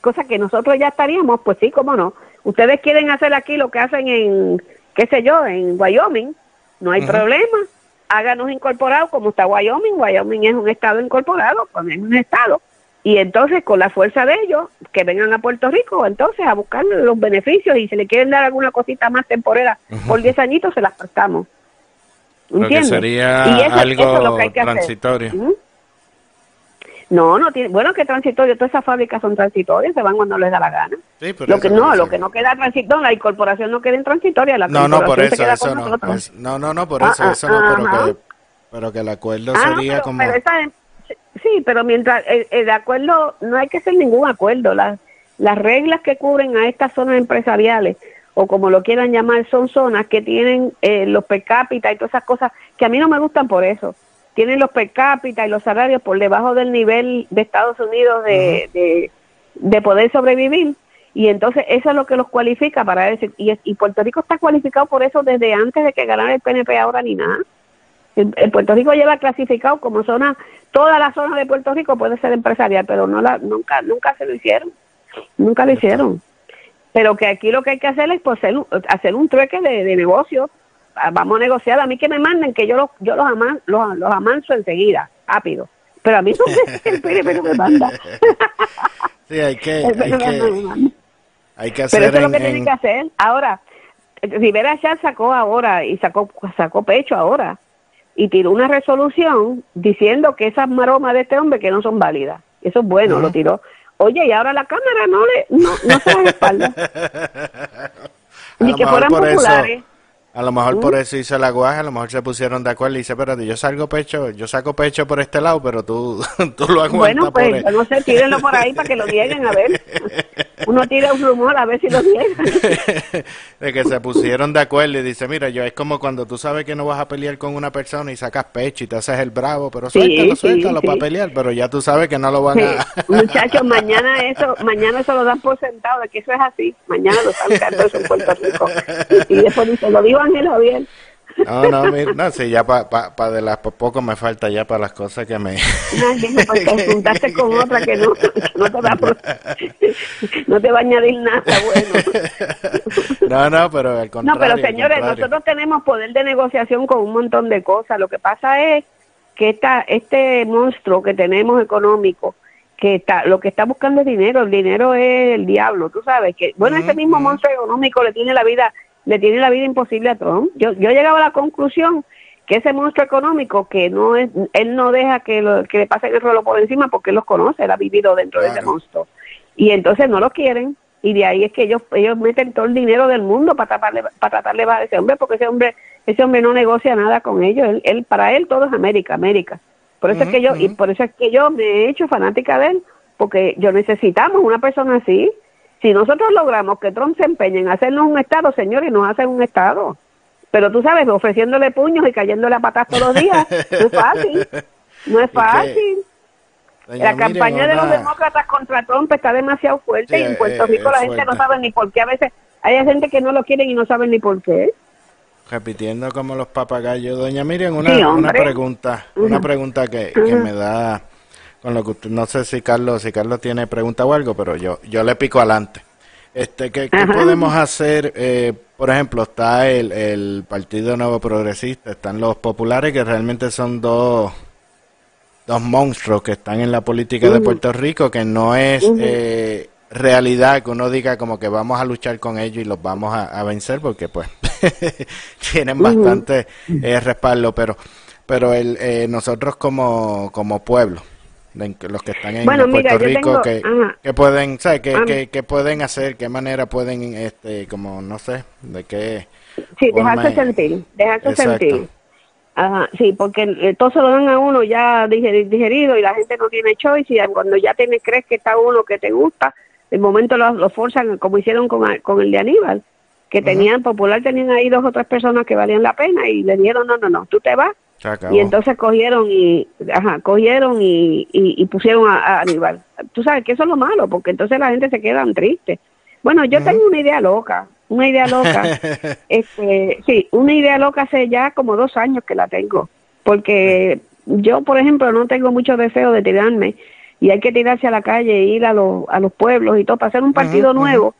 Speaker 6: Cosa que nosotros ya estaríamos, pues sí, cómo no. Ustedes quieren hacer aquí lo que hacen en, qué sé yo, en Wyoming, no hay problema. Háganos incorporados como está Wyoming. Wyoming es un estado incorporado, pues es un estado. Y entonces, con la fuerza de ellos, que vengan a Puerto Rico, entonces a buscar los beneficios y si le quieren dar alguna cosita más temporera por 10 añitos, se las prestamos.
Speaker 3: Lo que
Speaker 6: ¿Entiendes?
Speaker 3: sería
Speaker 6: Y eso-
Speaker 3: algo
Speaker 6: eso es lo que hay que hacer.
Speaker 3: transitorio.
Speaker 6: No, no tiene, bueno, que transitorio, todas esas fábricas son transitorias, se van cuando les da la gana.
Speaker 3: Sí, por
Speaker 6: Lo que no, lo que no queda transitorio, la incorporación no queda en transitoria, la
Speaker 3: No, no, por eso, eso no. es- no, no, no, por
Speaker 6: Ah,
Speaker 3: eso,
Speaker 6: ah,
Speaker 3: eso no, pero que, pero que el acuerdo
Speaker 6: Ah, no,
Speaker 3: sería
Speaker 6: pero,
Speaker 3: como...
Speaker 6: pero esa- sí, pero mientras el, el acuerdo, no hay que hacer ningún acuerdo. Las, las reglas que cubren a estas zonas empresariales, o como lo quieran llamar, son zonas que tienen eh, los per cápita y todas esas cosas que a mí no me gustan por eso. Tienen los per cápita y los salarios por debajo del nivel de Estados Unidos de, de, de poder sobrevivir. Y entonces eso es lo que los cualifica para decir. Y, Puerto Rico está cualificado por eso desde antes de que ganara el PNP ahora ni nada. El, el Puerto Rico lleva clasificado como zona, toda la zona de Puerto Rico puede ser empresarial, pero no la, nunca, nunca se lo hicieron, nunca lo hicieron. Pero que aquí lo que hay que hacer es pues, hacer, un- hacer un trueque de, de negocio. Vamos a negociar, a mí que me manden, que yo los, yo los, aman, los, los amanso enseguida, rápido. Pero a mí no me, el PNP no me manda.
Speaker 3: Sí, hay que, hay que, hay que
Speaker 6: Pero
Speaker 3: hacer
Speaker 6: eso es lo
Speaker 3: en,
Speaker 6: que tienen
Speaker 3: en-
Speaker 6: que hacer. Ahora, Rivera ya sacó ahora y sacó, sacó pecho ahora y tiró una resolución diciendo que esas maromas de este hombre que no son válidas. Eso es bueno, lo tiró. Oye, y ahora la Cámara no le no, no se las espalda. Ni que fueran
Speaker 3: eso-
Speaker 6: populares.
Speaker 3: A lo mejor por eso hizo la guaja, a lo mejor se pusieron de acuerdo y dice, espérate, yo salgo pecho, yo saco pecho por este lado, pero tú, tú lo aguantas
Speaker 6: Bueno,
Speaker 3: por
Speaker 6: pues
Speaker 3: el-
Speaker 6: yo no sé, tírenlo por ahí para que lo nieguen, a ver. Uno tira un rumor a ver si lo niegan.
Speaker 3: de que se pusieron de acuerdo y dice, mira, yo es como cuando tú sabes que no vas a pelear con una persona y sacas pecho y te haces el bravo, pero
Speaker 6: Sí,
Speaker 3: suéltalo,
Speaker 6: sí,
Speaker 3: suéltalo
Speaker 6: sí.
Speaker 3: para pelear, pero ya tú sabes que no lo van
Speaker 6: Sí,
Speaker 3: a...
Speaker 6: muchachos, mañana eso, mañana eso lo dan por sentado de que eso es así. Mañana lo están cantando en Puerto Rico. Y después dice, lo Ángel Javier.
Speaker 3: No, no, mira, no, sí, ya para pa, pa de las po- poco me falta ya para las cosas que me...
Speaker 6: No, te juntaste con otra que no, no te va a, no te va a añadir nada bueno.
Speaker 3: No, no, pero al
Speaker 6: No,
Speaker 3: contrario.
Speaker 6: pero
Speaker 3: al
Speaker 6: señores, nosotros tenemos poder de negociación con un montón de cosas. Lo que pasa es que esta, este monstruo que tenemos económico, que está, lo que está buscando es dinero, el dinero es el diablo, tú sabes que, bueno, ese mismo monstruo económico le tiene la vida, le tiene la vida imposible a Trump. Yo, yo llegaba a la conclusión que ese monstruo económico que no es, él no deja que, lo- que le pasen el rolo por encima porque él los conoce, él ha vivido dentro de ese monstruo. Y entonces no lo quieren. Y de ahí es que ellos ellos meten todo el dinero del mundo para tratarle, para tratarle bajar a ese hombre, porque ese hombre ese hombre no negocia nada con ellos. Él, él para él todo es América, América. Por eso es que yo y por eso es que yo me he hecho fanática de él, porque yo necesitamos una persona así. Si nosotros logramos que Trump se empeñe en hacernos un estado, señores, nos hacen un estado. Pero tú sabes, ofreciéndole puños y cayéndole a patas todos los días, no es fácil. No es fácil.
Speaker 3: Doña
Speaker 6: La
Speaker 3: Miriam,
Speaker 6: campaña de los demócratas contra Trump está demasiado fuerte
Speaker 3: Sí,
Speaker 6: y en Puerto
Speaker 3: eh,
Speaker 6: Rico la gente no sabe ni por qué. A veces hay gente que no lo quieren y no saben ni por qué.
Speaker 3: repitiendo como los papagayos. Doña Miriam, una,
Speaker 6: Sí,
Speaker 3: una pregunta, una pregunta que, que me da con lo que usted, no sé si Carlos, si Carlos tiene pregunta o algo, pero yo, yo le pico adelante. Este, ¿qué, qué podemos hacer? Eh, por ejemplo, está el, el Partido Nuevo Progresista, están los populares, que realmente son dos, dos monstruos que están en la política de Puerto Rico, que no es eh, realidad que uno diga como que vamos a luchar con ellos y los vamos a, a vencer, porque pues tienen bastante eh, respaldo, pero pero el, eh, nosotros como, como pueblo, de- los que están en
Speaker 6: Bueno,
Speaker 3: Puerto
Speaker 6: mira,
Speaker 3: Rico,
Speaker 6: tengo-
Speaker 3: que, que pueden, ¿sabes? Que,
Speaker 6: Ah.
Speaker 3: que, que pueden hacer, qué manera pueden, este, como, no sé, de qué...
Speaker 6: Sí, dejarse sentir, dejarse
Speaker 3: Exacto.
Speaker 6: sentir. Ajá, sí, porque todo se lo dan a uno ya digeri- digerido y la gente no tiene choice y cuando ya tienes, crees que está uno que te gusta, de momento lo, lo forzan como hicieron con, con el de Aníbal, que tenían, popular tenían ahí dos o tres personas que valían la pena y le dijeron, no, no, no, tú te vas.
Speaker 3: Acabó.
Speaker 6: Y entonces cogieron y, ajá, cogieron y, y, y pusieron a, a Aníbal. Tú sabes que eso es lo malo, porque entonces la gente se queda triste. Bueno, yo tengo una idea loca, una idea loca. este, sí, una idea loca hace ya como dos años que la tengo, porque yo, por ejemplo, no tengo mucho deseo de tirarme y hay que tirarse a la calle e ir a los, a los pueblos y todo para hacer un partido nuevo.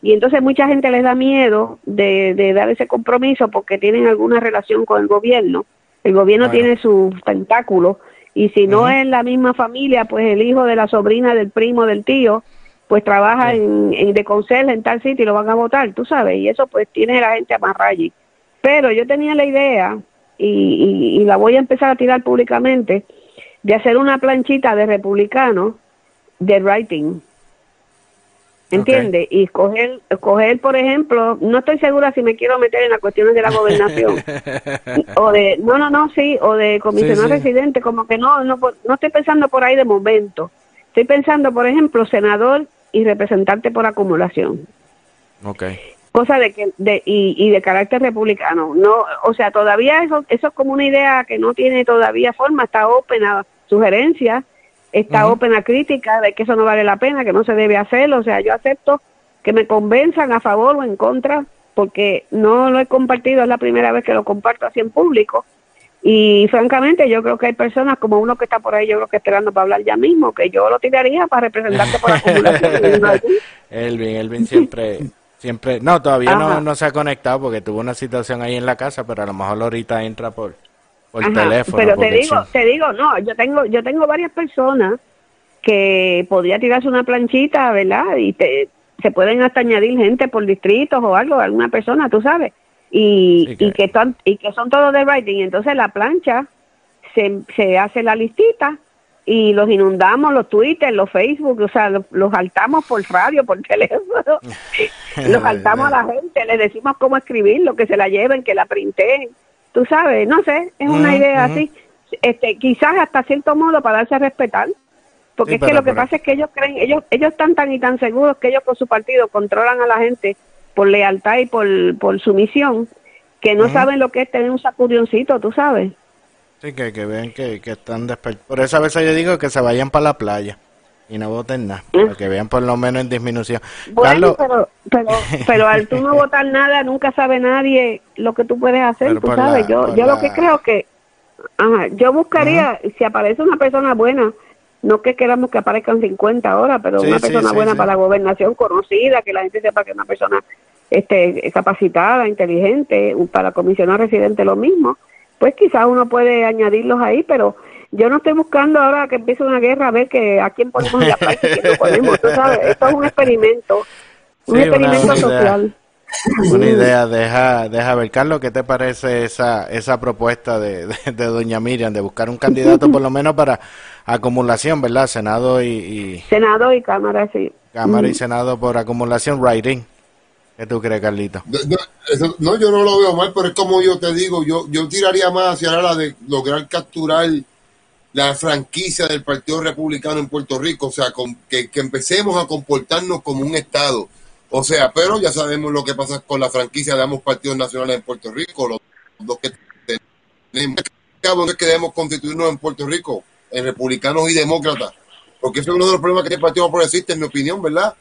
Speaker 6: Y entonces mucha gente les da miedo de, de dar ese compromiso porque tienen alguna relación con el gobierno. El gobierno
Speaker 3: Bueno.
Speaker 6: tiene sus tentáculos y si no es la misma familia, pues el hijo de la sobrina, del primo, del tío, pues trabaja en, en de conserje en tal sitio y lo van a votar, tú sabes, y eso pues tiene la gente amarrada allí. Pero yo tenía la idea y, y, y la voy a empezar a tirar públicamente de hacer una planchita de republicano de writing. ¿Entiende? Y escoger, escoger, por ejemplo, no estoy segura si me quiero meter en las cuestiones de la gobernación. o de, no, no, no, sí, o de comisionado
Speaker 3: Sí, sí.
Speaker 6: residente, como que no, no, no estoy pensando por ahí de momento. Estoy pensando, por ejemplo, senador y representante por acumulación.
Speaker 3: Ok.
Speaker 6: Cosa de que, de, y, y de carácter republicano. No, o sea, todavía eso, eso es como una idea que no tiene todavía forma, está open a sugerencias, está open a crítica de que eso no vale la pena, que no se debe hacer. O sea, yo acepto que me convenzan a favor o en contra, porque no lo he compartido, es la primera vez que lo comparto así en público. Y francamente, yo creo que hay personas como uno que está por ahí, yo creo que esperando para hablar ya mismo, que yo lo tiraría para representarte por acumulación.
Speaker 3: Elvin, Elvin siempre, siempre, no, todavía no, no se ha conectado porque tuvo una situación ahí en la casa, pero a lo mejor ahorita entra por, por
Speaker 6: Ajá,
Speaker 3: teléfono.
Speaker 6: Pero te digo,
Speaker 3: sí.
Speaker 6: te digo, no, yo tengo, yo tengo varias personas que podría tirarse una planchita, ¿verdad? Y te, se pueden hasta añadir gente por distritos o algo, alguna persona, tú sabes, y,
Speaker 3: Sí, que-
Speaker 6: y que están, y que son todos de writing. Entonces la plancha se, se hace la listita y los inundamos, los Twitter, los Facebook, o sea, los, los saltamos por radio, por teléfono, los saltamos a la gente, les decimos cómo escribirlo, que se la lleven, que la printen, tú sabes, no sé, es una idea así, este, quizás hasta cierto modo para darse a respetar, porque
Speaker 3: Sí,
Speaker 6: es que
Speaker 3: pero-
Speaker 6: lo que
Speaker 3: pero-
Speaker 6: pasa es que ellos creen, ellos, ellos están tan y tan seguros que ellos con su partido controlan a la gente por lealtad y por, por sumisión, que no saben lo que es tener un sacudioncito, tú sabes.
Speaker 3: Sí, que, que vean que, que están despertados. Por eso a veces yo digo que se vayan para la playa y no voten nada, para que vean por lo menos en disminución.
Speaker 6: Bueno,
Speaker 3: Carlos,
Speaker 6: pero, pero, pero al tú no votar nada, nunca sabe nadie lo que tú puedes hacer, tú sabes.
Speaker 3: la-
Speaker 6: yo yo
Speaker 3: la-
Speaker 6: lo que creo que, ajá, yo buscaría, si aparece una persona buena, no que queramos que aparezcan 50 ahora, pero
Speaker 3: Sí,
Speaker 6: una persona
Speaker 3: sí,
Speaker 6: buena para la gobernación conocida, que la gente sepa que es una persona este, capacitada, inteligente, para comisionar residente lo mismo, pues quizás uno puede añadirlos ahí, pero yo no estoy buscando ahora que empiece una guerra a ver que a quién ponemos en la plaza y quién no ponemos, tú sabes, esto es un experimento, un
Speaker 3: Sí,
Speaker 6: experimento
Speaker 3: una
Speaker 6: social.
Speaker 3: una idea, deja, deja ver. Carlos, ¿qué te parece esa, esa propuesta de, de, de doña Miriam de buscar un candidato por lo menos para acumulación, ¿verdad? Senado y, y
Speaker 6: Senado y Cámara, sí.
Speaker 3: Cámara y Senado por acumulación, writing. ¿Qué tú crees, Carlito?
Speaker 5: No, no, eso- no, yo no lo veo mal, pero es como yo te digo, yo, yo tiraría más hacia la de lograr capturar la franquicia del Partido Republicano en Puerto Rico, o sea, con, que, que empecemos a comportarnos como un Estado. O sea, pero ya sabemos lo que pasa con la franquicia de ambos partidos nacionales en Puerto Rico, los dos que tenemos. Es que debemos constituirnos en Puerto Rico, en republicanos y demócratas, porque eso es uno de los problemas que tiene el Partido Progresista, en mi opinión, ¿verdad?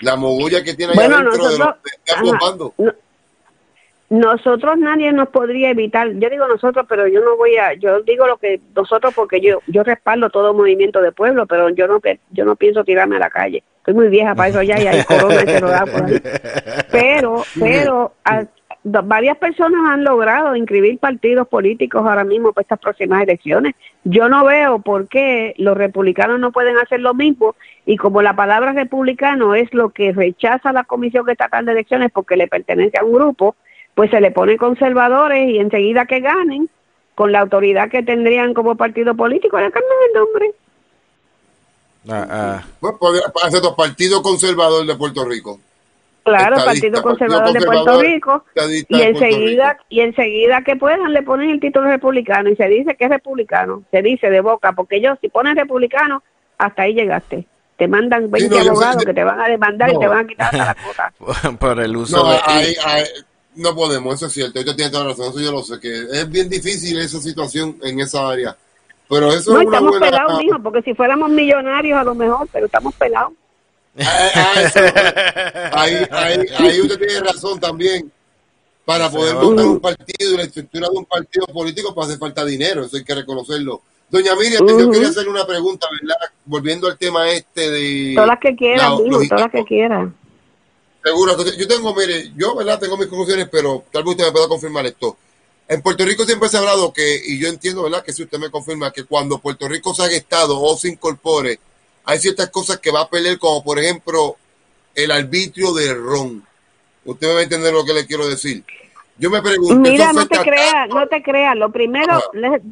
Speaker 5: La mogolla que tiene ahí
Speaker 6: Bueno,
Speaker 5: adentro de los de ambos
Speaker 6: ajá, no- nosotros nadie nos podría evitar, yo digo nosotros, pero yo no voy a, yo digo lo que nosotros porque yo yo respaldo todo movimiento de pueblo, pero yo no yo no pienso tirarme a la calle. Estoy muy vieja para eso ya y hay corona y se lo da por ahí. Pero, pero a- varias personas han logrado inscribir partidos políticos ahora mismo para estas próximas elecciones. Yo no veo por qué los republicanos no pueden hacer lo mismo y como la palabra republicano es lo que rechaza la Comisión Estatal de Elecciones porque le pertenece a un grupo, pues se le pone conservadores y enseguida que ganen, con la autoridad que tendrían como partido político, le cambian el nombre.
Speaker 3: Ah, ah.
Speaker 5: Pues podría hacer dos partido conservador de Puerto Rico.
Speaker 6: Claro, Partido
Speaker 5: Partido
Speaker 6: Conservador de Puerto Rico. Y
Speaker 5: de Puerto
Speaker 6: enseguida,
Speaker 5: Rico.
Speaker 6: y enseguida que puedan le ponen el título republicano y se dice que es republicano, se dice de boca, porque ellos si ponen republicano, hasta ahí llegaste. Te mandan 20
Speaker 5: no, yo sé-
Speaker 6: abogados que te van a demandar y te van a quitar hasta la cuota.
Speaker 3: Por el uso
Speaker 5: No,
Speaker 3: de...
Speaker 5: ahí- no podemos, eso es cierto. Usted tiene toda la razón, eso yo lo sé, que es bien difícil esa situación en esa área. Pero eso
Speaker 6: No,
Speaker 5: es una
Speaker 6: estamos
Speaker 5: buena...
Speaker 6: pelados, mijo, porque si fuéramos millonarios a lo mejor, pero estamos pelados.
Speaker 5: Ah, ah, eso- ahí, ahí, ahí usted tiene razón también. Para poder montar un partido y la estructura de un partido político, pues hace falta dinero, eso hay que reconocerlo. Doña Miriam, yo
Speaker 6: Ujú.
Speaker 5: quería hacerle una pregunta, ¿verdad? Volviendo al tema este de...
Speaker 6: Todas las que quieran,
Speaker 5: la-
Speaker 6: todas las que quieran.
Speaker 5: Seguro, entonces, yo tengo, mire, yo, ¿verdad? Tengo mis conclusiones, pero tal vez usted me pueda confirmar esto. En Puerto Rico siempre se ha hablado que, y yo entiendo, ¿verdad? Que si usted me confirma que cuando Puerto Rico se haga Estado o se incorpore, hay ciertas cosas que va a perder, como por ejemplo el arbitrio del ron. Usted me va a entender lo que le quiero decir. Yo me pregunto,
Speaker 6: Mira,
Speaker 5: ¿eso
Speaker 6: no te creas, no te creas. Lo primero,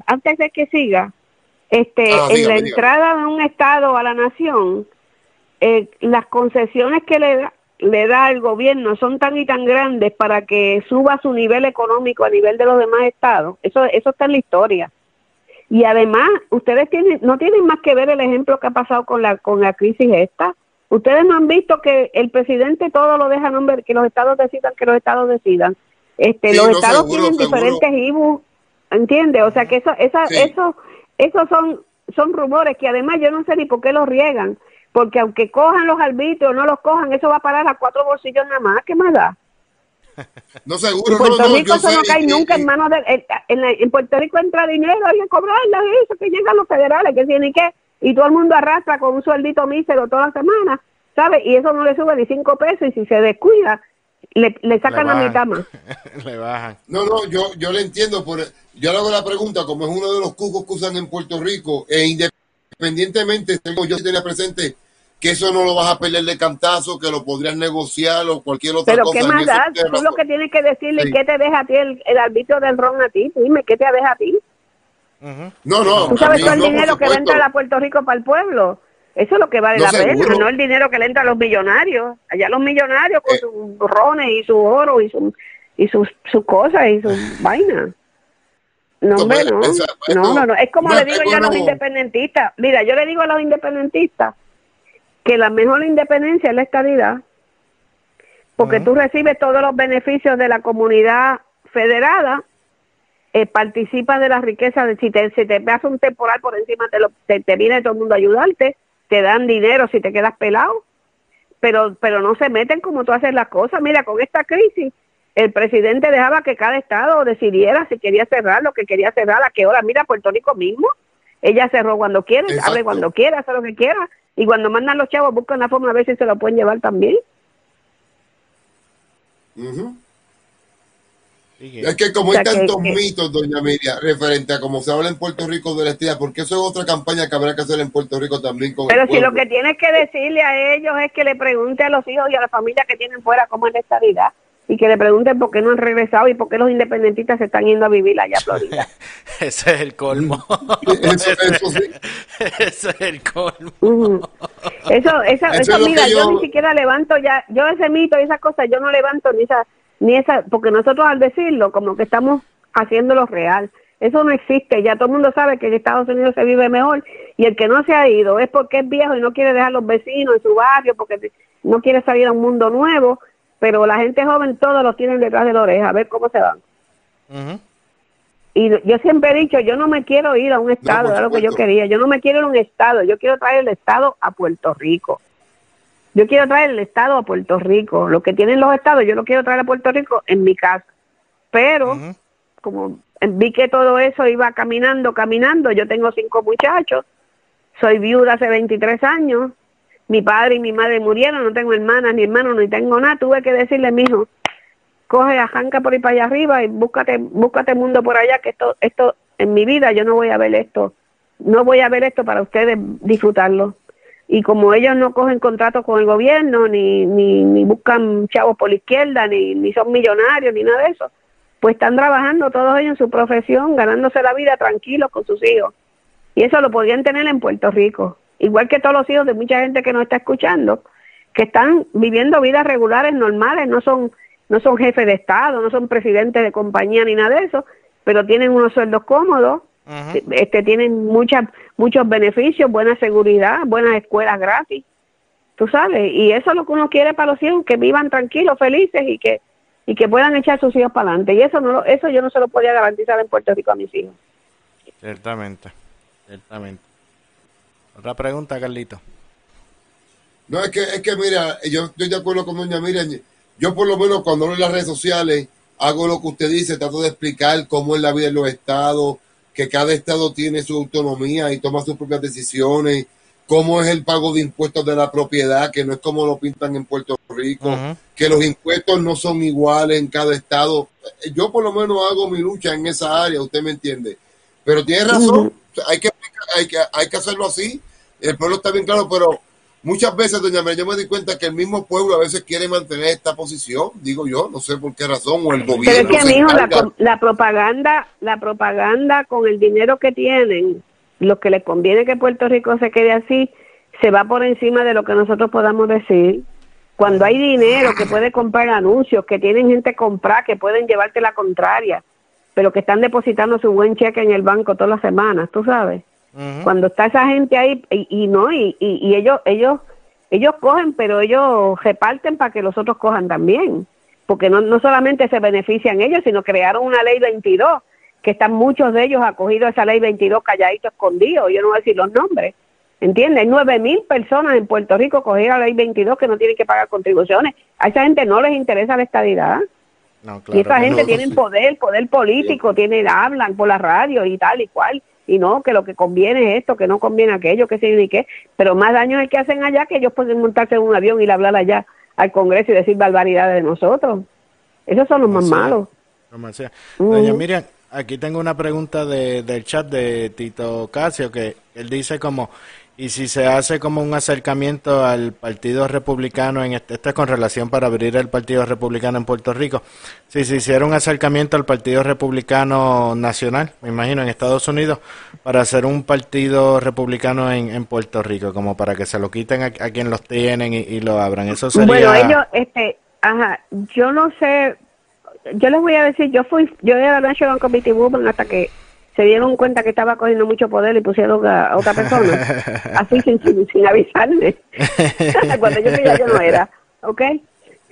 Speaker 6: antes de que siga, este,
Speaker 5: Ah,
Speaker 6: en
Speaker 5: dígame,
Speaker 6: la
Speaker 5: dígame.
Speaker 6: entrada de un estado a la nación, eh, las concesiones que le da, le da el gobierno son tan y tan grandes para que suba su nivel económico a nivel de los demás estados. Eso, eso está en la historia. Y además, ustedes tienen, no tienen más que ver el ejemplo que ha pasado con la, con la crisis esta. Ustedes no han visto que el presidente todo lo deja a nombre, que los estados decidan, que los estados decidan. Este,
Speaker 5: Sí,
Speaker 6: los
Speaker 5: no,
Speaker 6: estados
Speaker 5: seguro,
Speaker 6: tienen
Speaker 5: seguro.
Speaker 6: diferentes IBU, ¿entiendes? O sea que eso, esa,
Speaker 5: Sí.
Speaker 6: eso, esos son, son rumores que además yo no sé ni por qué los riegan, porque aunque cojan los arbitrios no los cojan, eso va a parar a cuatro bolsillos nada más, ¿qué más da?
Speaker 5: No, seguro,
Speaker 6: En Puerto
Speaker 5: no, no,
Speaker 6: Rico
Speaker 5: yo
Speaker 6: eso no cae nunca en manos de... En, la- en Puerto Rico entra dinero, hay que cobrarlo, y eso, que llegan los federales, que tienen que... Y todo el mundo arrastra con un sueldito mísero toda la semana, ¿sabes? Y eso no le sube ni cinco pesos, y si se descuida, le, le sacan la mitad más.
Speaker 3: Le bajan.
Speaker 5: No, no, yo, yo le entiendo. Por, yo le hago la pregunta, como es uno de los cucos que usan en Puerto Rico, e independientemente, tengo yo tenía presente que eso no lo vas a perder de cantazo, que lo podrías negociar o cualquier otra
Speaker 6: Pero
Speaker 5: cosa.
Speaker 6: ¿qué
Speaker 5: en
Speaker 6: más da? Tú lo
Speaker 5: razón.
Speaker 6: que tienes que decirle,
Speaker 5: Sí.
Speaker 6: ¿qué te deja a ti el, el arbitrio del ron a ti? Dime, ¿qué te deja a ti?
Speaker 5: No, no.
Speaker 6: ¿Tú sabes todo el
Speaker 5: no,
Speaker 6: dinero que va a Puerto Rico para el pueblo? Eso es lo que vale
Speaker 5: No,
Speaker 6: la
Speaker 5: seguro.
Speaker 6: pena, no el dinero que le entra a los millonarios. Allá los millonarios con
Speaker 5: Eh.
Speaker 6: sus rones y su oro y, su, y sus, sus cosas y sus vainas. No,
Speaker 5: No,
Speaker 6: hombre,
Speaker 5: pero
Speaker 6: no.
Speaker 5: esa-
Speaker 6: No,
Speaker 5: esto-
Speaker 6: no, no. Es como
Speaker 5: no,
Speaker 6: le digo yo a los independentistas. Mira, yo le digo a los independentistas que la mejor independencia es la estadidad, porque tú recibes todos los beneficios de la comunidad federada, eh, participas de la riqueza, de, si, te, si te hace un temporal por encima, te, lo, te, te viene todo el mundo a ayudarte, te dan dinero si te quedas pelado, pero, pero no se meten como tú haces las cosas. Mira, con esta crisis, el presidente dejaba que cada estado decidiera si quería cerrar, lo que quería cerrar, a qué hora. Mira, Puerto Rico mismo, ella cerró cuando quiere,
Speaker 5: Exacto.
Speaker 6: abre cuando quiera, hace lo que quiera, y cuando mandan los chavos buscan la forma a ver si se lo pueden llevar también.
Speaker 5: Es que como
Speaker 6: O sea,
Speaker 5: hay tantos
Speaker 6: que-
Speaker 5: mitos, doña Miriam, referente a cómo se habla en Puerto Rico de la estadía, porque eso es otra campaña que habrá que hacer en Puerto Rico también con
Speaker 6: Pero
Speaker 5: el
Speaker 6: si lo que tienes que decirle a ellos es que le pregunte a los hijos y a la familia que tienen fuera cómo es la estabilidad y que le pregunten por qué no han regresado y por qué los independentistas se están yendo a vivir allá a Florida.
Speaker 3: Ese es el colmo.
Speaker 5: Eso, eso sí.
Speaker 3: Ese es el colmo.
Speaker 6: Eso, esa,
Speaker 5: Eso
Speaker 6: eso, mira, yo...
Speaker 5: yo-
Speaker 6: ni siquiera levanto ya, yo ese mito y esas cosas, yo no levanto ni esa, ni esa, porque nosotros al decirlo, como que estamos haciéndolo real. Eso no existe, ya todo el mundo sabe que en Estados Unidos se vive mejor y el que no se ha ido es porque es viejo y no quiere dejar los vecinos en su barrio, porque no quiere salir a un mundo nuevo, pero la gente joven todos los tienen detrás de la oreja, a ver cómo se van. Y yo siempre he dicho, yo no me quiero ir a un estado,
Speaker 5: por
Speaker 6: era lo que yo quería. Yo no me quiero ir a un estado, yo quiero traer el estado a Puerto Rico. Yo quiero traer el estado a Puerto Rico. Lo que tienen los estados, yo lo quiero traer a Puerto Rico en mi casa. Pero, como vi que todo eso iba caminando, caminando, yo tengo cinco muchachos, soy viuda hace 23 años, mi padre y mi madre murieron, no tengo hermanas ni hermanos, ni tengo nada, tuve que decirle, mijo, coge, arranca por ahí para allá arriba y búscate, búscate mundo por allá, que esto, esto, en mi vida yo no voy a ver esto, no voy a ver esto para ustedes disfrutarlo. Y como ellos no cogen contratos con el gobierno, ni, ni, ni buscan chavos por la izquierda, ni, ni son millonarios, ni nada de eso, pues están trabajando todos ellos en su profesión, ganándose la vida tranquilos con sus hijos. Y eso lo podrían tener en Puerto Rico. Igual que todos los hijos de mucha gente que nos está escuchando, que están viviendo vidas regulares, normales, no son, no son jefes de Estado, no son presidentes de compañía ni nada de eso, pero tienen unos sueldos cómodos, este, tienen muchas, muchos beneficios, buena seguridad, buenas escuelas gratis, tú sabes, y eso es lo que uno quiere para los hijos, que vivan tranquilos, felices y que y que puedan echar sus hijos para adelante. Y eso no lo- eso yo no se lo podía garantizar en Puerto Rico a mis hijos.
Speaker 3: Ciertamente, ciertamente. Otra pregunta, Carlito.
Speaker 5: No, es que, es que mira, yo estoy de acuerdo con doña Miriam. Yo por lo menos cuando en las redes sociales hago lo que usted dice, trato de explicar cómo es la vida en los estados, que cada estado tiene su autonomía y toma sus propias decisiones, cómo es el pago de impuestos de la propiedad, que no es como lo pintan en Puerto Rico, que los impuestos no son iguales en cada estado. Yo por lo menos hago mi lucha en esa área, usted me entiende. Pero tiene razón, hay que, hay que, hay que hacerlo así. El pueblo está bien claro, pero muchas veces, doña María, yo me di cuenta que el mismo pueblo a veces quiere mantener esta posición, digo yo, no sé por qué razón, o el
Speaker 6: Pero es
Speaker 5: gobierno
Speaker 6: que, mijo, la, la propaganda, la propaganda con el dinero que tienen, lo que les conviene que Puerto Rico se quede así, se va por encima de lo que nosotros podamos decir. Cuando hay dinero que puede comprar anuncios, que tienen gente comprar, que pueden llevarte la contraria, pero que están depositando su buen cheque en el banco todas las semanas, tú sabes. Cuando está esa gente ahí y, y no y, y, y ellos ellos ellos cogen, pero ellos reparten para que los otros cojan también, porque no, no solamente se benefician ellos, sino crearon una ley 22, que están muchos de ellos acogidos a esa ley 22 calladitos escondidos, yo no voy a decir los nombres, ¿entiendes? Hay nueve mil personas en Puerto Rico cogidas a la ley 22 que no tienen que pagar contribuciones, a esa gente no les interesa la estadidad.
Speaker 3: No,
Speaker 6: y esa gente
Speaker 5: no,
Speaker 6: tiene
Speaker 5: sí.
Speaker 6: poder, poder político, tienen, hablan por la radio y tal y cual, y no, que lo que conviene es esto, que no conviene aquello, que sé ni qué, pero más daño es el que hacen allá que ellos pueden montarse en un avión y hablar allá al Congreso y decir barbaridades de nosotros. Esos son los más malos.
Speaker 3: Sea. Doña Miriam, aquí tengo una pregunta de, del chat de Tito Casio, que él dice como, y si se hace como un acercamiento al Partido Republicano, en este, con relación para abrir el Partido Republicano en Puerto Rico, si se hiciera un acercamiento al Partido Republicano Nacional, me imagino, en Estados Unidos, para hacer un partido republicano en, en Puerto Rico, como para que se lo quiten a, a quien los tienen y, y lo abran. Eso sería...
Speaker 6: Bueno, ellos, este, ajá, yo no sé, yo les voy a decir, yo fui, yo era National Committee Woman hasta que se dieron cuenta que estaba cogiendo mucho poder y pusieron a, otra persona, así sin, sin, sin avisarme, cuando yo ya yo no era, ¿ok?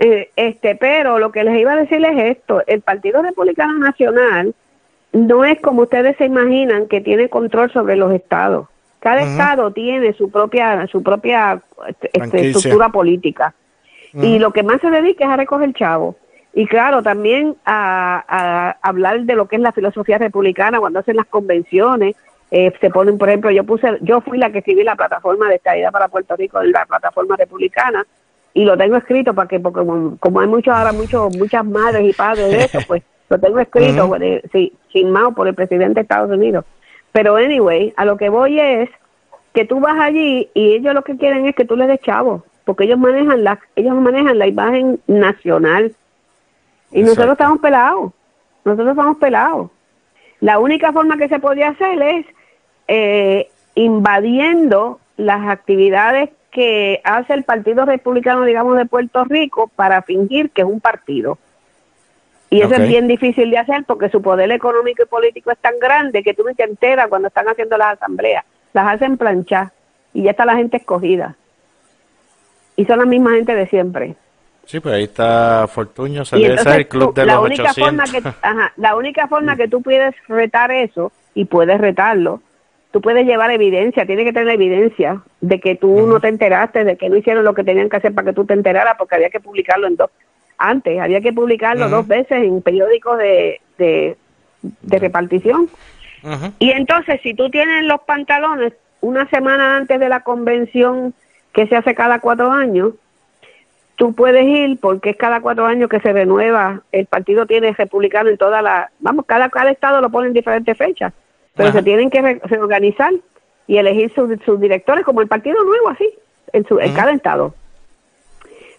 Speaker 6: Eh, este, pero lo que les iba a decir es esto, el Partido Republicano Nacional no es como ustedes se imaginan que tiene control sobre los estados. Cada estado tiene su propia su propia este,
Speaker 3: Franquicia.
Speaker 6: estructura política y lo que más se dedica es a recoger chavo. Y claro, también a, a hablar de lo que es la filosofía republicana cuando hacen las convenciones. eh, se ponen, por ejemplo, yo puse, yo fui la que escribí la plataforma de estadía para Puerto Rico, la plataforma republicana, y lo tengo escrito para que, porque como, como hay muchos ahora, muchos, muchas madres y padres de eso, pues lo tengo escrito,
Speaker 3: Ujú.
Speaker 6: eh, sí, firmado por el presidente de Estados Unidos. Pero anyway, a lo que voy es que tú vas allí y ellos lo que quieren es que tú les des chavo, porque ellos manejan la, ellos manejan la imagen nacional. Y
Speaker 3: Exacto.
Speaker 6: nosotros estamos pelados, nosotros estamos pelados. La única forma que se podía hacer es eh, invadiendo las actividades que hace el Partido Republicano, digamos, de Puerto Rico para fingir que es un partido. Y eso es bien difícil de hacer porque su poder económico y político es tan grande que tú ni te enteras cuando están haciendo las asambleas. Las hacen planchar y ya está la gente escogida. Y son la misma gente de siempre.
Speaker 3: Sí, pues ahí está Fortuño, es
Speaker 6: entonces
Speaker 3: el club
Speaker 6: tú-
Speaker 3: de
Speaker 6: la
Speaker 3: los
Speaker 6: única
Speaker 3: 800.
Speaker 6: forma que ajá, la única forma que tú puedes retar eso y puedes retarlo tú puedes llevar evidencia tienes que tener evidencia de que tú no te enteraste de que no hicieron lo que tenían que hacer para que tú te enteraras porque había que publicarlo en dos antes había que publicarlo dos veces en periódicos de, de, de repartición. Y entonces, si tú tienes los pantalones una semana antes de la convención que se hace cada cuatro años, tú puedes ir porque es cada cuatro años que se renueva. El partido tiene republicano en toda la, vamos, cada, cada estado lo pone en diferentes fechas, pero
Speaker 3: Ajá.
Speaker 6: se tienen que re- reorganizar y elegir sus, sus directores como el partido nuevo, así, en, su, en cada estado.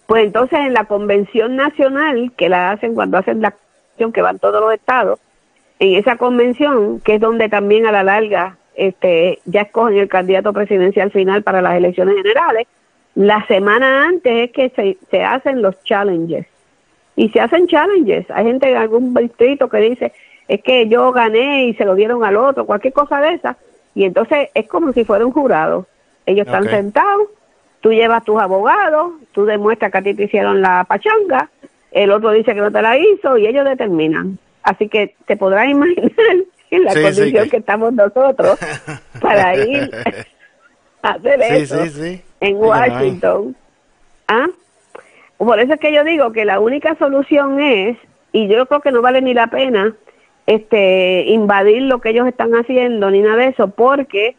Speaker 6: Pues entonces en la convención nacional, que la hacen cuando hacen la convención que van todos los estados, en esa convención, que es donde también a la larga este, ya escogen el candidato presidencial final para las elecciones generales, la semana antes es que se, se hacen los challenges. Y se hacen challenges. Hay gente en algún distrito que dice, es que yo gané y se lo dieron al otro, cualquier cosa de esa. Y entonces es como si fuera un jurado. Ellos están sentados, tú llevas tus abogados, tú demuestras que a ti te hicieron la pachanga, el otro dice que no te la hizo y ellos determinan. Así que te podrás imaginar en la
Speaker 3: Sí, sí,
Speaker 6: condición
Speaker 3: que-
Speaker 6: que estamos nosotros para ir hacer
Speaker 3: Sí,
Speaker 6: eso
Speaker 3: sí, sí.
Speaker 6: en Washington. ¿Ah? Por eso es que yo digo que la única solución es, y yo creo que no vale ni la pena, este, invadir lo que ellos están haciendo ni nada de eso, porque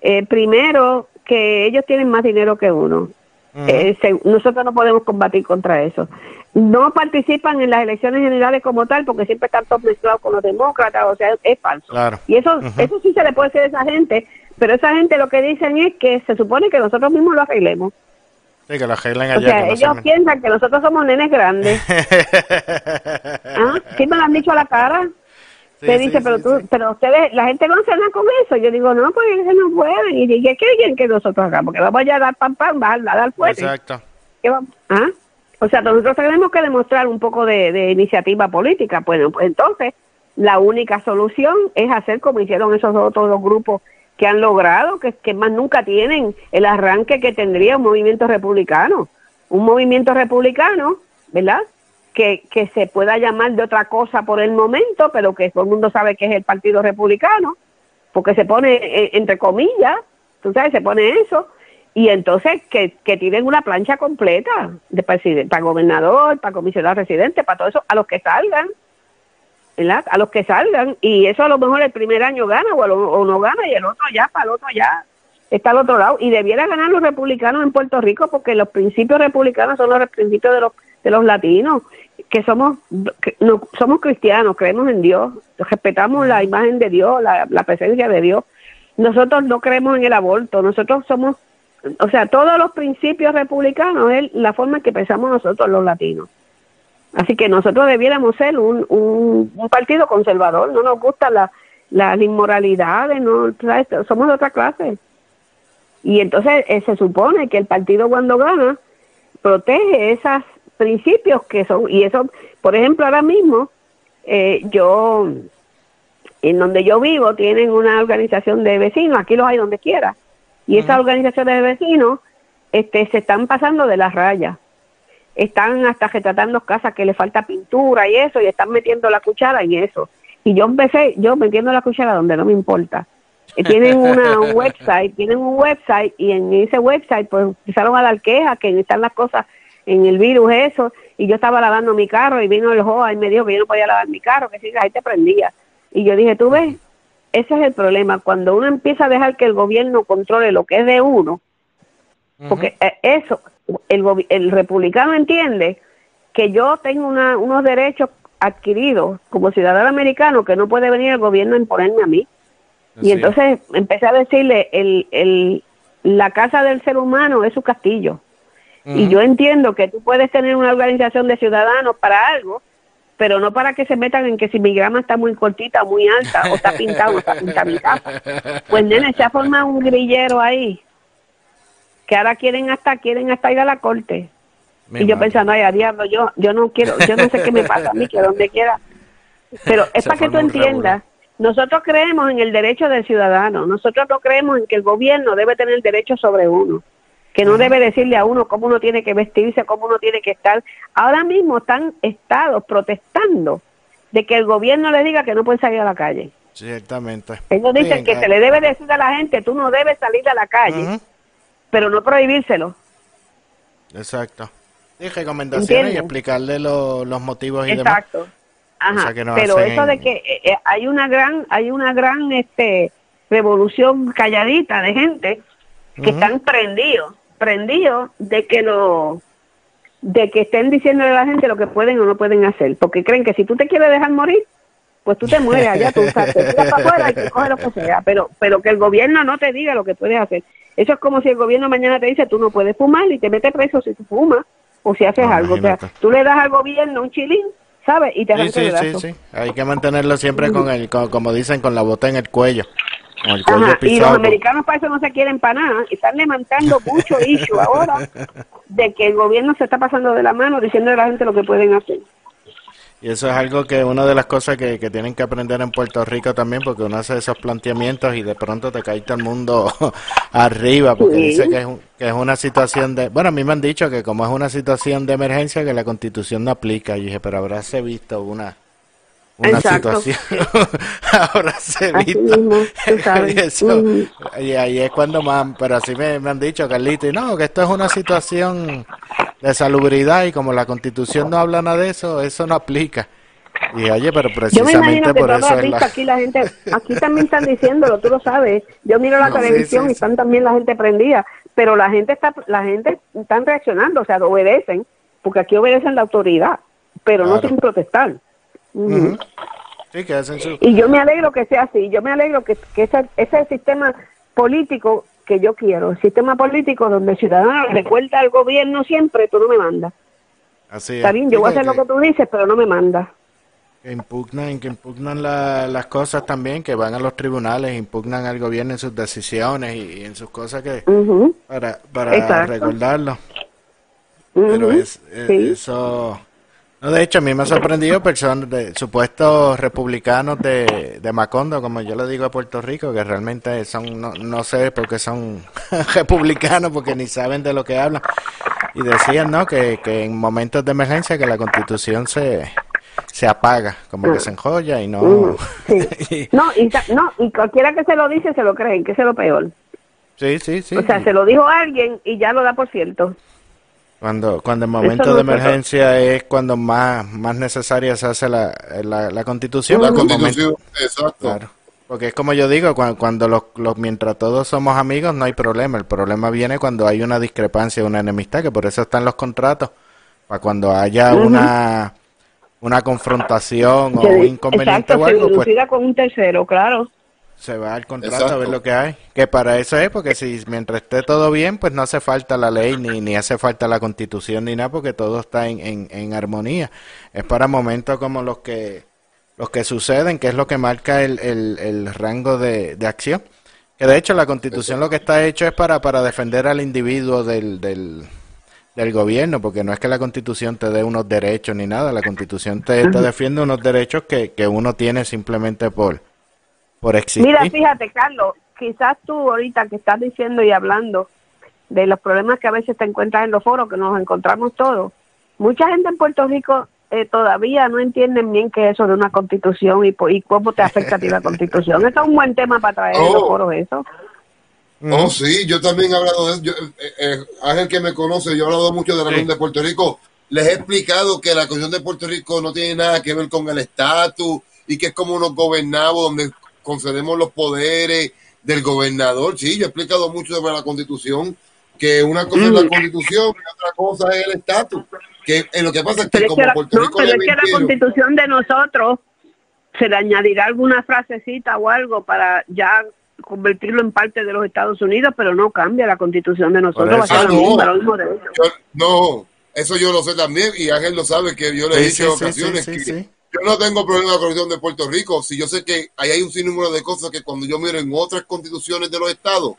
Speaker 6: eh, primero que ellos tienen más dinero que uno. Eh, se- nosotros no podemos combatir contra eso. No participan en las elecciones generales como tal porque siempre están todos mezclados con los demócratas, o sea, es falso.
Speaker 3: Claro.
Speaker 6: Y eso, eso sí se le puede decir a esa gente, pero esa gente lo que dicen es que se supone que nosotros mismos lo arreglemos.
Speaker 3: Sí, que la arreglen
Speaker 6: O
Speaker 3: allá.
Speaker 6: sea,
Speaker 3: que no
Speaker 6: ellos
Speaker 3: se-
Speaker 6: piensan que nosotros somos nenes grandes. ¿Ah? Sí me lo han dicho a la cara.
Speaker 3: Sí,
Speaker 6: Te dice,
Speaker 3: sí,
Speaker 6: pero tú, pero ustedes, la gente no nada con eso. Yo digo, no, pues ellos no pueden. Y dije, ¿qué quieren que nosotros hagamos? Que vamos allá a dar pam, pam, a dar, a dar fuerte.
Speaker 3: Exacto.
Speaker 6: ¿Ah? O sea, nosotros tenemos que demostrar un poco de, de iniciativa política. Bueno, pues entonces la única solución es hacer como hicieron esos otros dos grupos que han logrado, que, más nunca tienen el arranque que tendría un movimiento republicano. Un movimiento republicano, ¿verdad? Que, que se pueda llamar de otra cosa por el momento, pero que todo el mundo sabe que es el Partido Republicano, porque se pone eh, entre comillas, tú sabes, se pone eso, y entonces que, que tienen una plancha completa de presidente, para gobernador, para comisionado residente, para todo eso, a los que salgan, A los que salgan, y eso a lo mejor el primer año gana o, lo- no gana, y el otro ya, para el otro ya, está al otro lado, y debiera ganar los republicanos en Puerto Rico, porque los principios republicanos son los principios de los de los latinos, que somos somos cristianos, creemos en Dios, respetamos la imagen de Dios, la, la presencia de Dios. Nosotros no creemos en el aborto, nosotros somos, o sea, todos los principios republicanos es la forma en que pensamos nosotros los latinos. Así que nosotros debiéramos ser un, un, un partido conservador, no nos gustan la- las inmoralidades, no, somos de otra clase. Y entonces eh, se supone que el partido cuando gana protege esos principios que son, y eso, por ejemplo, ahora mismo, eh, yo, en donde yo vivo, tienen una organización de vecinos, aquí los hay donde quiera, y esas organizaciones de vecinos este, se están pasando de las rayas. Están hasta retratando casas que le falta pintura y eso, y están metiendo la cuchara en eso. Y yo empecé, yo metiendo la cuchara donde no me importa. Eh, tienen una, un website, tienen un website y en ese website pues empezaron a dar quejas que están las cosas en el virus eso y yo estaba lavando mi carro y vino el JOA y me dijo que yo no podía lavar mi carro, que si la gente prendía. Y yo dije, tú ves, ese es el problema, cuando uno empieza a dejar que el gobierno controle lo que es de uno, porque eh, eso, el, el republicano entiende que yo tengo una, unos derechos adquiridos como ciudadano americano que no puede venir el gobierno a imponerme a mí. Y entonces empecé a decirle, el, el, la casa del ser humano es su castillo. Y yo entiendo que tú puedes tener una organización de ciudadanos para algo, pero no para que se metan en que si mi grama está muy cortita, muy alta, o está pintada, o está pintada. Pues nene, se ha formado un grillero ahí, que ahora quieren hasta, quieren hasta ir a la corte. Y yo
Speaker 3: madre.
Speaker 6: pensando, ay, a diablo, yo, yo no quiero, yo no sé qué me pasa a mí, que donde quiera. Pero es
Speaker 3: Se
Speaker 6: para que tú entiendas, nosotros creemos en el derecho del ciudadano, nosotros no creemos en que el gobierno debe tener derecho sobre uno, que no debe decirle a uno cómo uno tiene que vestirse, cómo uno tiene que estar. Ahora mismo están estados protestando de que el gobierno le diga que no pueden salir a la calle.
Speaker 3: Ciertamente.
Speaker 6: Ellos dicen que
Speaker 3: eh,
Speaker 6: se le debe decir a la gente, tú no debes salir a la calle, pero no prohibírselo.
Speaker 3: Exacto. Y recomendaciones
Speaker 6: ¿Entiendes?
Speaker 3: y explicarle lo- los motivos y demás.
Speaker 6: Exacto. Ajá.
Speaker 3: O sea, que no
Speaker 6: Pero
Speaker 3: hacen
Speaker 6: eso de que eh, eh, hay una gran, hay una gran, este, revolución calladita de gente que están prendidos, prendidos de que lo de que estén diciéndole a la gente lo que pueden o no pueden hacer, porque creen que si tú te quieres dejar morir, pues tú te mueres allá, tú, o sea, te tiras para afuera y te coges lo que sea, pero, pero que el gobierno no te diga lo que puedes hacer. Eso es como si el gobierno mañana te dice tú no puedes fumar y te mete preso si tú fumas o si haces
Speaker 3: No,
Speaker 6: algo. O sea, tú le das al gobierno un chilín, ¿sabes? Y te
Speaker 3: Sí, sí,
Speaker 6: el
Speaker 3: sí,
Speaker 6: brazo.
Speaker 3: sí. Hay que mantenerlo siempre con el, con- como dicen, con la bota en el cuello. Con el cuello
Speaker 6: Ajá, y los americanos para eso no se quieren para nada. y Están levantando mucho issue ahora de que el gobierno se está pasando de la mano diciendo a la gente lo que pueden hacer.
Speaker 3: Y eso es algo que una de las cosas que, que tienen que aprender en Puerto Rico también, porque uno hace esos planteamientos y de pronto te cae todo el mundo arriba, porque
Speaker 6: Sí.
Speaker 3: dice que es, un- que es una situación de... Bueno, a mí me han dicho que como es una situación de emergencia, que la constitución no aplica. Y dije, pero habráse visto una, una
Speaker 6: Exacto.
Speaker 3: situación,
Speaker 6: mismo, tú sabes.
Speaker 3: Y eso-
Speaker 6: Ujú.
Speaker 3: y ahí es cuando más, pero así me, me han dicho, Carlito, y no, que esto es una situación de salubridad y como la constitución no habla nada de eso, eso no aplica. Y oye, pero
Speaker 6: Yo me
Speaker 3: precisamente
Speaker 6: imagino que
Speaker 3: por eso es la...
Speaker 6: aquí la gente, aquí también están diciéndolo, tú lo sabes. Yo miro la
Speaker 3: No,
Speaker 6: televisión
Speaker 3: sí,
Speaker 6: y
Speaker 3: sí.
Speaker 6: están también la gente prendida, pero la gente está, la gente están reaccionando, o sea, obedecen, porque aquí obedecen la autoridad, pero no sin protestar.
Speaker 3: Sí, que hacen su...
Speaker 6: Y yo me alegro que sea así, yo me alegro que, que ese, ese sistema político que yo quiero, el sistema político donde el ciudadano recuerda al gobierno siempre, tú no me mandas.
Speaker 3: Así es.
Speaker 6: Está bien,
Speaker 3: Sí,
Speaker 6: yo voy a hacer lo que tú dices, pero no me mandas.
Speaker 3: que impugnan, que impugnan la- las cosas también, que van a los tribunales, impugnan al gobierno en sus decisiones y, y en sus cosas que para, para
Speaker 6: Exacto.
Speaker 3: recordarlo. Pero es, es-
Speaker 6: sí.
Speaker 3: eso... No, de hecho, a mí me ha sorprendido personas de supuestos republicanos de, de Macondo, como yo le digo a Puerto Rico, que realmente son, no, no sé por qué son republicanos, porque ni saben de lo que hablan. Y decían, ¿no? Que, que en momentos de emergencia que la constitución se, se apaga, como que se enjolla y no...
Speaker 6: Sí.
Speaker 3: y-
Speaker 6: No, y, no, y cualquiera que se lo dice se lo creen, que es lo peor.
Speaker 3: sí, sí, sí.
Speaker 6: O sea, se lo dijo a alguien y ya lo da por cierto.
Speaker 3: Cuando, cuando momentos
Speaker 6: no
Speaker 3: de emergencia es cuando más, más necesaria se hace la, la, la constitución.
Speaker 5: La constitución, exacto.
Speaker 3: Claro. Porque es como yo digo, cuando, cuando los, los- mientras todos somos amigos no hay problema. El problema viene cuando hay una discrepancia, una enemistad, que por eso están los contratos. Para cuando haya una, una confrontación o
Speaker 6: Se-
Speaker 3: un inconveniente
Speaker 6: exacto,
Speaker 3: o
Speaker 6: se
Speaker 3: algo, pues
Speaker 6: dilucida con un tercero, claro.
Speaker 3: Se va al contrato a ver lo que hay. Que para eso es, porque si mientras esté todo bien, pues no hace falta la ley, ni, ni hace falta la constitución, ni nada, porque todo está en, en, en armonía. Es para momentos como los que los que suceden, que es lo que marca el, el, el rango de, de acción. Que de hecho la constitución lo que está hecho es para, para defender al individuo del, del, del gobierno, porque no es que la constitución te dé unos derechos ni nada, la constitución te, te defiende unos derechos que, que uno tiene simplemente por, por existir.
Speaker 6: Mira, fíjate, Carlos, quizás tú ahorita que estás diciendo y hablando de los problemas que a veces te encuentras en los foros, que nos encontramos todos, mucha gente en Puerto Rico eh, todavía no entienden bien qué es eso de una constitución y, y cómo te afecta a ti la constitución. Eso es un buen tema para traer en los
Speaker 5: Oh.
Speaker 6: foros eso.
Speaker 5: Oh, sí, yo también he hablado de eso. Yo, eh, eh, Ángel que me conoce, yo he hablado mucho de la Constitución de Puerto Rico. Les he explicado que la Constitución de Puerto Rico no tiene nada que ver con el estatus y que es como unos gobernados donde concedemos los poderes del gobernador. Sí, yo he explicado mucho sobre la Constitución, que una cosa es la Constitución y otra cosa es el estatus. Que en lo que pasa es que
Speaker 6: Pero es
Speaker 5: como
Speaker 6: que, la,
Speaker 5: Puerto
Speaker 6: no, pero es que la constitución de nosotros se le añadirá alguna frasecita o algo para ya convertirlo en parte de los Estados Unidos, pero no cambia la constitución de nosotros, va a ser
Speaker 5: Ah, no.
Speaker 6: misma.
Speaker 5: Yo- no, eso yo lo sé también y Ángel lo sabe que yo le he
Speaker 3: Sí,
Speaker 5: dicho
Speaker 3: sí,
Speaker 5: ocasiones
Speaker 3: sí,
Speaker 5: que
Speaker 3: sí, sí.
Speaker 5: Yo no tengo problema con la constitución de Puerto Rico. Si yo sé que ahí hay un sinnúmero de cosas que cuando yo miro en otras constituciones de los estados,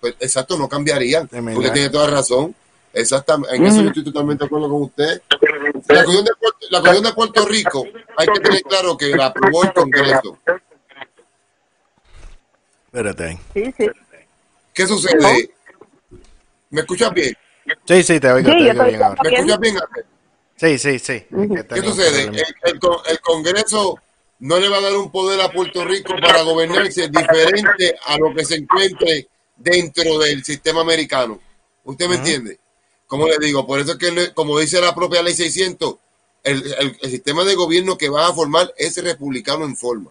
Speaker 5: pues exacto, no cambiarían. Porque tiene toda razón. Exactamente, en eso yo estoy totalmente de acuerdo con usted. La constitución de Puerto, la Constitución de Puerto Rico, hay que tener claro que la aprobó el Congreso.
Speaker 3: Espérate.
Speaker 6: Sí, sí.
Speaker 5: ¿Qué sucede? ¿Me escuchas bien?
Speaker 3: Sí, sí, te oigo,
Speaker 6: Sí,
Speaker 3: te oigo bien ahora.
Speaker 5: ¿Me escuchas bien, Ángel?
Speaker 3: Sí, sí, sí.
Speaker 5: ¿Qué sucede? El, el con- el Congreso no le va a dar un poder a Puerto Rico para gobernarse diferente a lo que se encuentre dentro del sistema americano. ¿Usted me entiende? Como le digo, por eso es que, como dice la propia ley 600, el, el- el sistema de gobierno que va a formar es republicano en forma.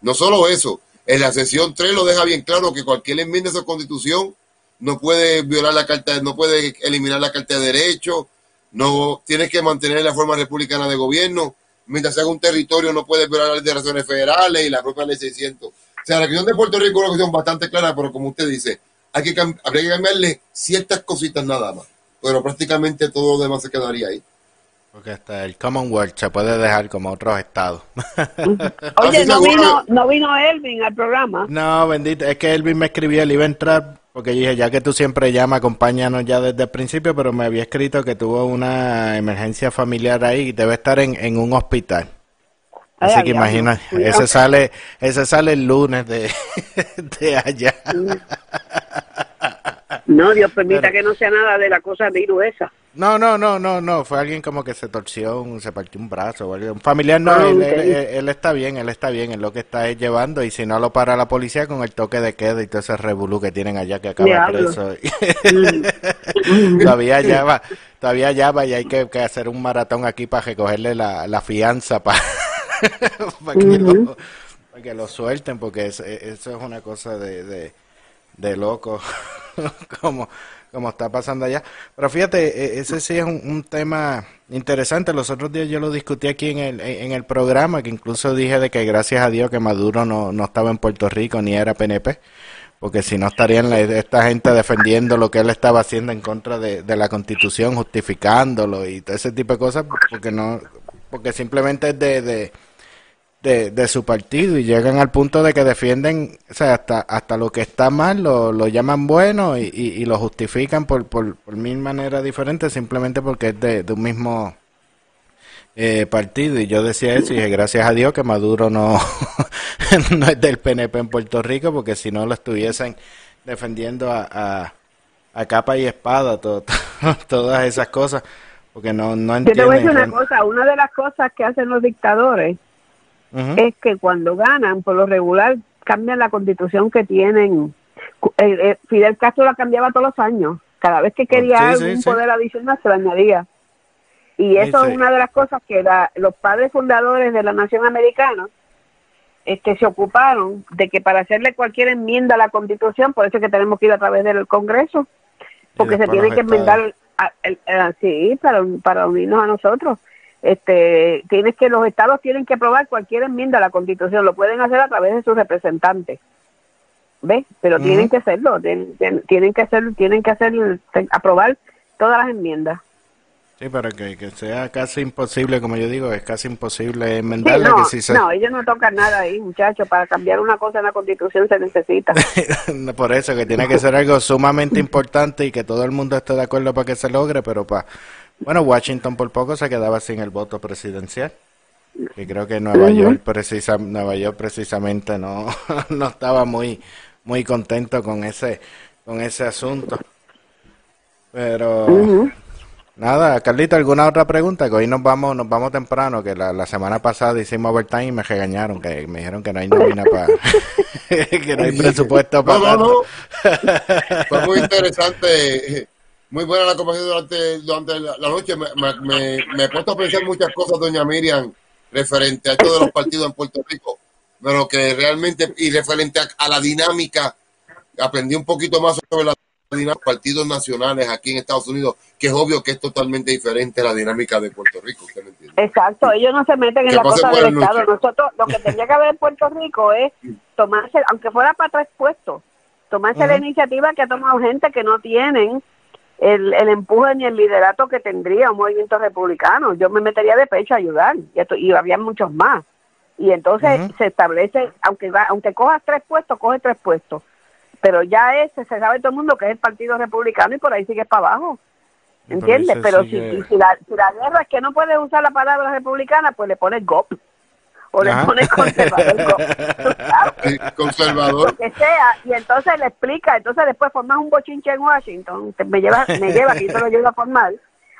Speaker 5: No solo eso, en la sesión 3 lo deja bien claro que cualquier enmienda a esa constitución no puede violar la carta, no puede eliminar la carta de derechos, no tienes que mantener la forma republicana de gobierno. Mientras sea un territorio, no puedes violar las declaraciones federales y la propia ley 600. O sea, la cuestión de Puerto Rico es una cuestión bastante clara, pero como usted dice, hay que habría que cambiarle ciertas cositas nada más. Pero prácticamente todo lo demás se quedaría ahí.
Speaker 3: Porque hasta el Commonwealth se puede dejar como otros estados.
Speaker 6: Oye, no vino, no vino Elvin al programa.
Speaker 3: No, bendito, es que Elvin me escribió, él iba a entrar, porque yo dije, ya que tú siempre llamas, acompáñanos ya desde el principio, pero me había escrito que tuvo una emergencia familiar ahí y debe estar en, en un hospital.
Speaker 6: Ay,
Speaker 3: Así que imagina,
Speaker 6: cuidado.
Speaker 3: ese sale, ese sale el lunes de, de allá.
Speaker 6: No, Dios permita
Speaker 3: Pero-
Speaker 6: que no sea nada de la cosa virus esa.
Speaker 3: No, no, no, no, no, fue alguien como que se torció, un- se partió un brazo. Un familiar no,
Speaker 6: Ah,
Speaker 3: él, él- él- él está bien, él está bien, él lo que está es llevando y si no lo para la policía con el toque de queda y todo ese revolú que tienen allá que acaba preso. todavía ya va, todavía ya va y hay que, que hacer un maratón aquí para recogerle la, la fianza para, para que, lo, para que lo suelten porque es- eso es una cosa de, de, de loco como, como está pasando allá. Pero fíjate, e- ese sí es un, tema interesante. Los otros días yo lo discutí aquí en el, en el programa, que incluso dije de que gracias a Dios que Maduro no, no estaba en Puerto Rico ni era PNP, porque si no estarían esta gente defendiendo lo que él estaba haciendo en contra de, de la constitución, justificándolo y todo ese tipo de cosas, porque no, porque simplemente es de, de, de, de su partido y llegan al punto de que defienden, o sea, hasta, hasta lo que está mal lo, lo llaman bueno y, y, y lo justifican por, por, por mil maneras diferentes simplemente porque es de, de un mismo eh, partido. Y yo decía eso y dije, gracias a Dios que Maduro no, no es del PNP en Puerto Rico porque si no lo estuviesen defendiendo a, a, a capa y espada, to- todas esas cosas. Porque no, no
Speaker 6: Yo te voy a decir
Speaker 3: entienden.
Speaker 6: una cosa, una de las cosas que hacen los dictadores Es que cuando ganan, por lo regular, cambian la constitución que tienen. Eh, eh, Fidel Castro la cambiaba todos los años. Cada vez que quería
Speaker 3: Sí,
Speaker 6: algún
Speaker 3: sí.
Speaker 6: poder adicional, se la añadía. Y eso es una de las cosas que la- los padres fundadores de la nación americana este, se ocuparon de que para hacerle cualquier enmienda a la constitución, por eso es que tenemos que ir a través del Congreso, porque se tiene que enmendar, a- sí, para, para unirnos a nosotros. Este, tienes que los estados tienen que aprobar cualquier enmienda a la Constitución, lo pueden hacer a través de sus representantes. ¿Ves? Pero tienen que hacerlo, tienen, que hacer tienen que hacer aprobar todas las enmiendas.
Speaker 3: Sí, pero que, que sea casi imposible, como yo digo, es casi imposible
Speaker 6: Sí,
Speaker 3: enmendarle
Speaker 6: no,
Speaker 3: que si se...
Speaker 6: no, ellos no tocan nada ahí, muchachos, para cambiar una cosa en la Constitución se necesita.
Speaker 3: Por eso, que tiene que ser algo sumamente importante y que todo el mundo esté de acuerdo para que se logre, pero para... Bueno, Washington por poco se quedaba sin el voto presidencial. Y creo que Nueva York precisa, Nueva York precisamente no, no estaba muy muy contento con ese con ese asunto. Pero nada, Carlita, ¿alguna otra pregunta? Que hoy nos vamos nos vamos temprano, que la, la semana pasada hicimos overtime y me regañaron, que me dijeron que no hay nómina para que no hay presupuesto para
Speaker 5: No, no, no. Fue muy interesante. Muy buena la conversación durante, durante la, la noche. Me, me, me, me he puesto a pensar muchas cosas, doña Miriam, referente a esto de los partidos en Puerto Rico. Pero que realmente, y referente a, a la dinámica, aprendí un poquito más sobre la dinámica de los partidos nacionales aquí en Estados Unidos, que es obvio que es totalmente diferente a la dinámica de Puerto Rico. ¿Usted me entiende?
Speaker 6: Exacto, ellos no se meten en la cosa del Estado. Nosotros, lo que tendría que haber en Puerto Rico es tomarse, aunque fuera para tres puestos, tomarse la iniciativa que ha tomado gente que no tienen el, el empuje ni el liderato que tendría un movimiento republicano. Yo me metería de pecho a ayudar y, esto- y habría muchos más. Y entonces se establece, aunque va- aunque cojas tres puestos, coge tres puestos. Pero ya ese se sabe todo el mundo que es el Partido Republicano y por ahí sigues para abajo. ¿Entiendes? Pero si,
Speaker 3: sigue-
Speaker 6: si la, si la guerra es que no puedes usar la palabra republicana, pues le pones GOP. O le
Speaker 3: Ajá.
Speaker 6: pones conservador
Speaker 5: Conservador.
Speaker 6: Lo que sea. Y entonces le explica. Entonces después formas un bochinche en Washington. me lleva, me lleva, que yo lo llevo a formar.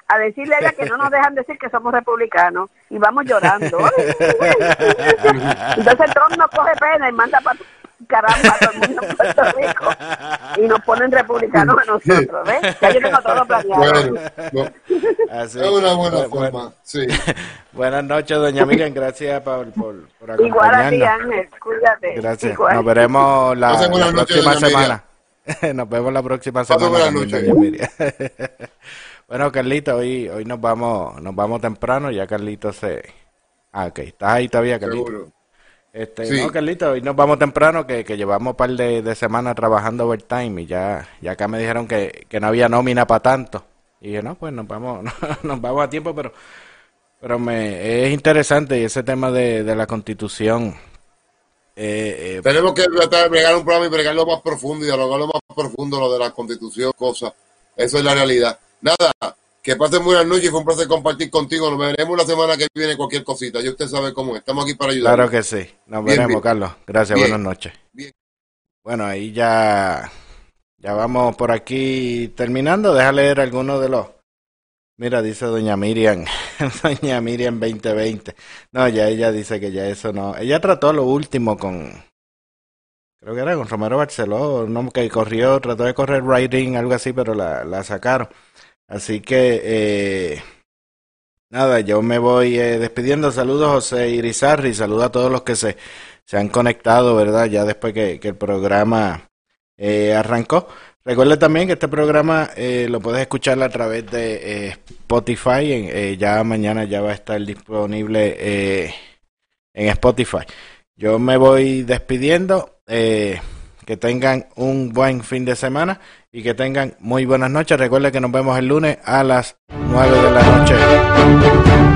Speaker 6: A decirle a ella que no nos dejan decir que somos republicanos. Y vamos llorando. Entonces Trump nos coge pena y manda para caramba todo el mundo en Puerto Rico. Y nos ponen republicanos a nosotros. ¿Ves? Ya yo tengo todo planeado.
Speaker 5: Bueno, no,
Speaker 3: Así.
Speaker 5: es una buena
Speaker 3: Bu- bu-
Speaker 5: forma. Sí.
Speaker 3: Buenas noches, doña Miriam. Gracias por, por, por
Speaker 6: Igual a ti,
Speaker 3: acompañarnos.
Speaker 6: Ángel. Cuídate.
Speaker 3: Gracias.
Speaker 6: Igual.
Speaker 3: Nos veremos la, la
Speaker 5: noches,
Speaker 3: próxima semana. nos vemos la próxima semana.
Speaker 5: buenas noches.
Speaker 3: doña Miriam. bueno, Carlito, hoy, hoy nos vamos, nos vamos temprano, ya Carlito se... Ah, ok, estás ahí todavía, Carlito.
Speaker 5: Seguro.
Speaker 3: Este,
Speaker 5: Sí.
Speaker 3: no, Carlito, hoy nos vamos temprano, que, que llevamos un par de, de semanas trabajando overtime y ya, ya acá me dijeron que, que no había nómina para tanto. Y dije, no, pues nos vamos, nos vamos a tiempo, pero, pero me, es interesante y ese tema de, de la constitución. eh, eh,
Speaker 5: Tenemos que tratar de bregar un programa y bregarlo más profundo y dialogarlo más profundo, lo de la constitución, cosas. Eso es la realidad. Nada, que pasen buenas noches y fue un placer compartir contigo. Nos veremos la semana que viene cualquier cosita. Ya usted sabe cómo es. Estamos aquí para ayudar.
Speaker 3: claro que sí. Nos
Speaker 5: Bien,
Speaker 3: veremos,
Speaker 5: bien.
Speaker 3: Carlos. Gracias,
Speaker 5: Bien.
Speaker 3: buenas noches.
Speaker 5: Bien.
Speaker 3: Bueno, ahí ya, ya vamos por aquí terminando. Deja leer algunos de los. Mira, dice Doña Miriam, Doña Miriam 2020. No, ya ella dice que ya eso no. Ella trató lo último con, creo que era con Romero Barceló, no, que corrió, trató de correr writing, algo así, pero la, la sacaron. Así que, eh, nada, yo me voy eh, despidiendo. Saludos, José Irizarri, saludos a todos los que se, se han conectado, ¿verdad? Ya después que, el programa eh, arrancó. Recuerda también que este programa eh, lo puedes escuchar a través de Spotify. Ya mañana ya va a estar disponible en Spotify. Yo me voy despidiendo. que tengan un buen fin de semana y que tengan muy buenas noches. Recuerden que nos vemos el lunes a las 9 de la noche.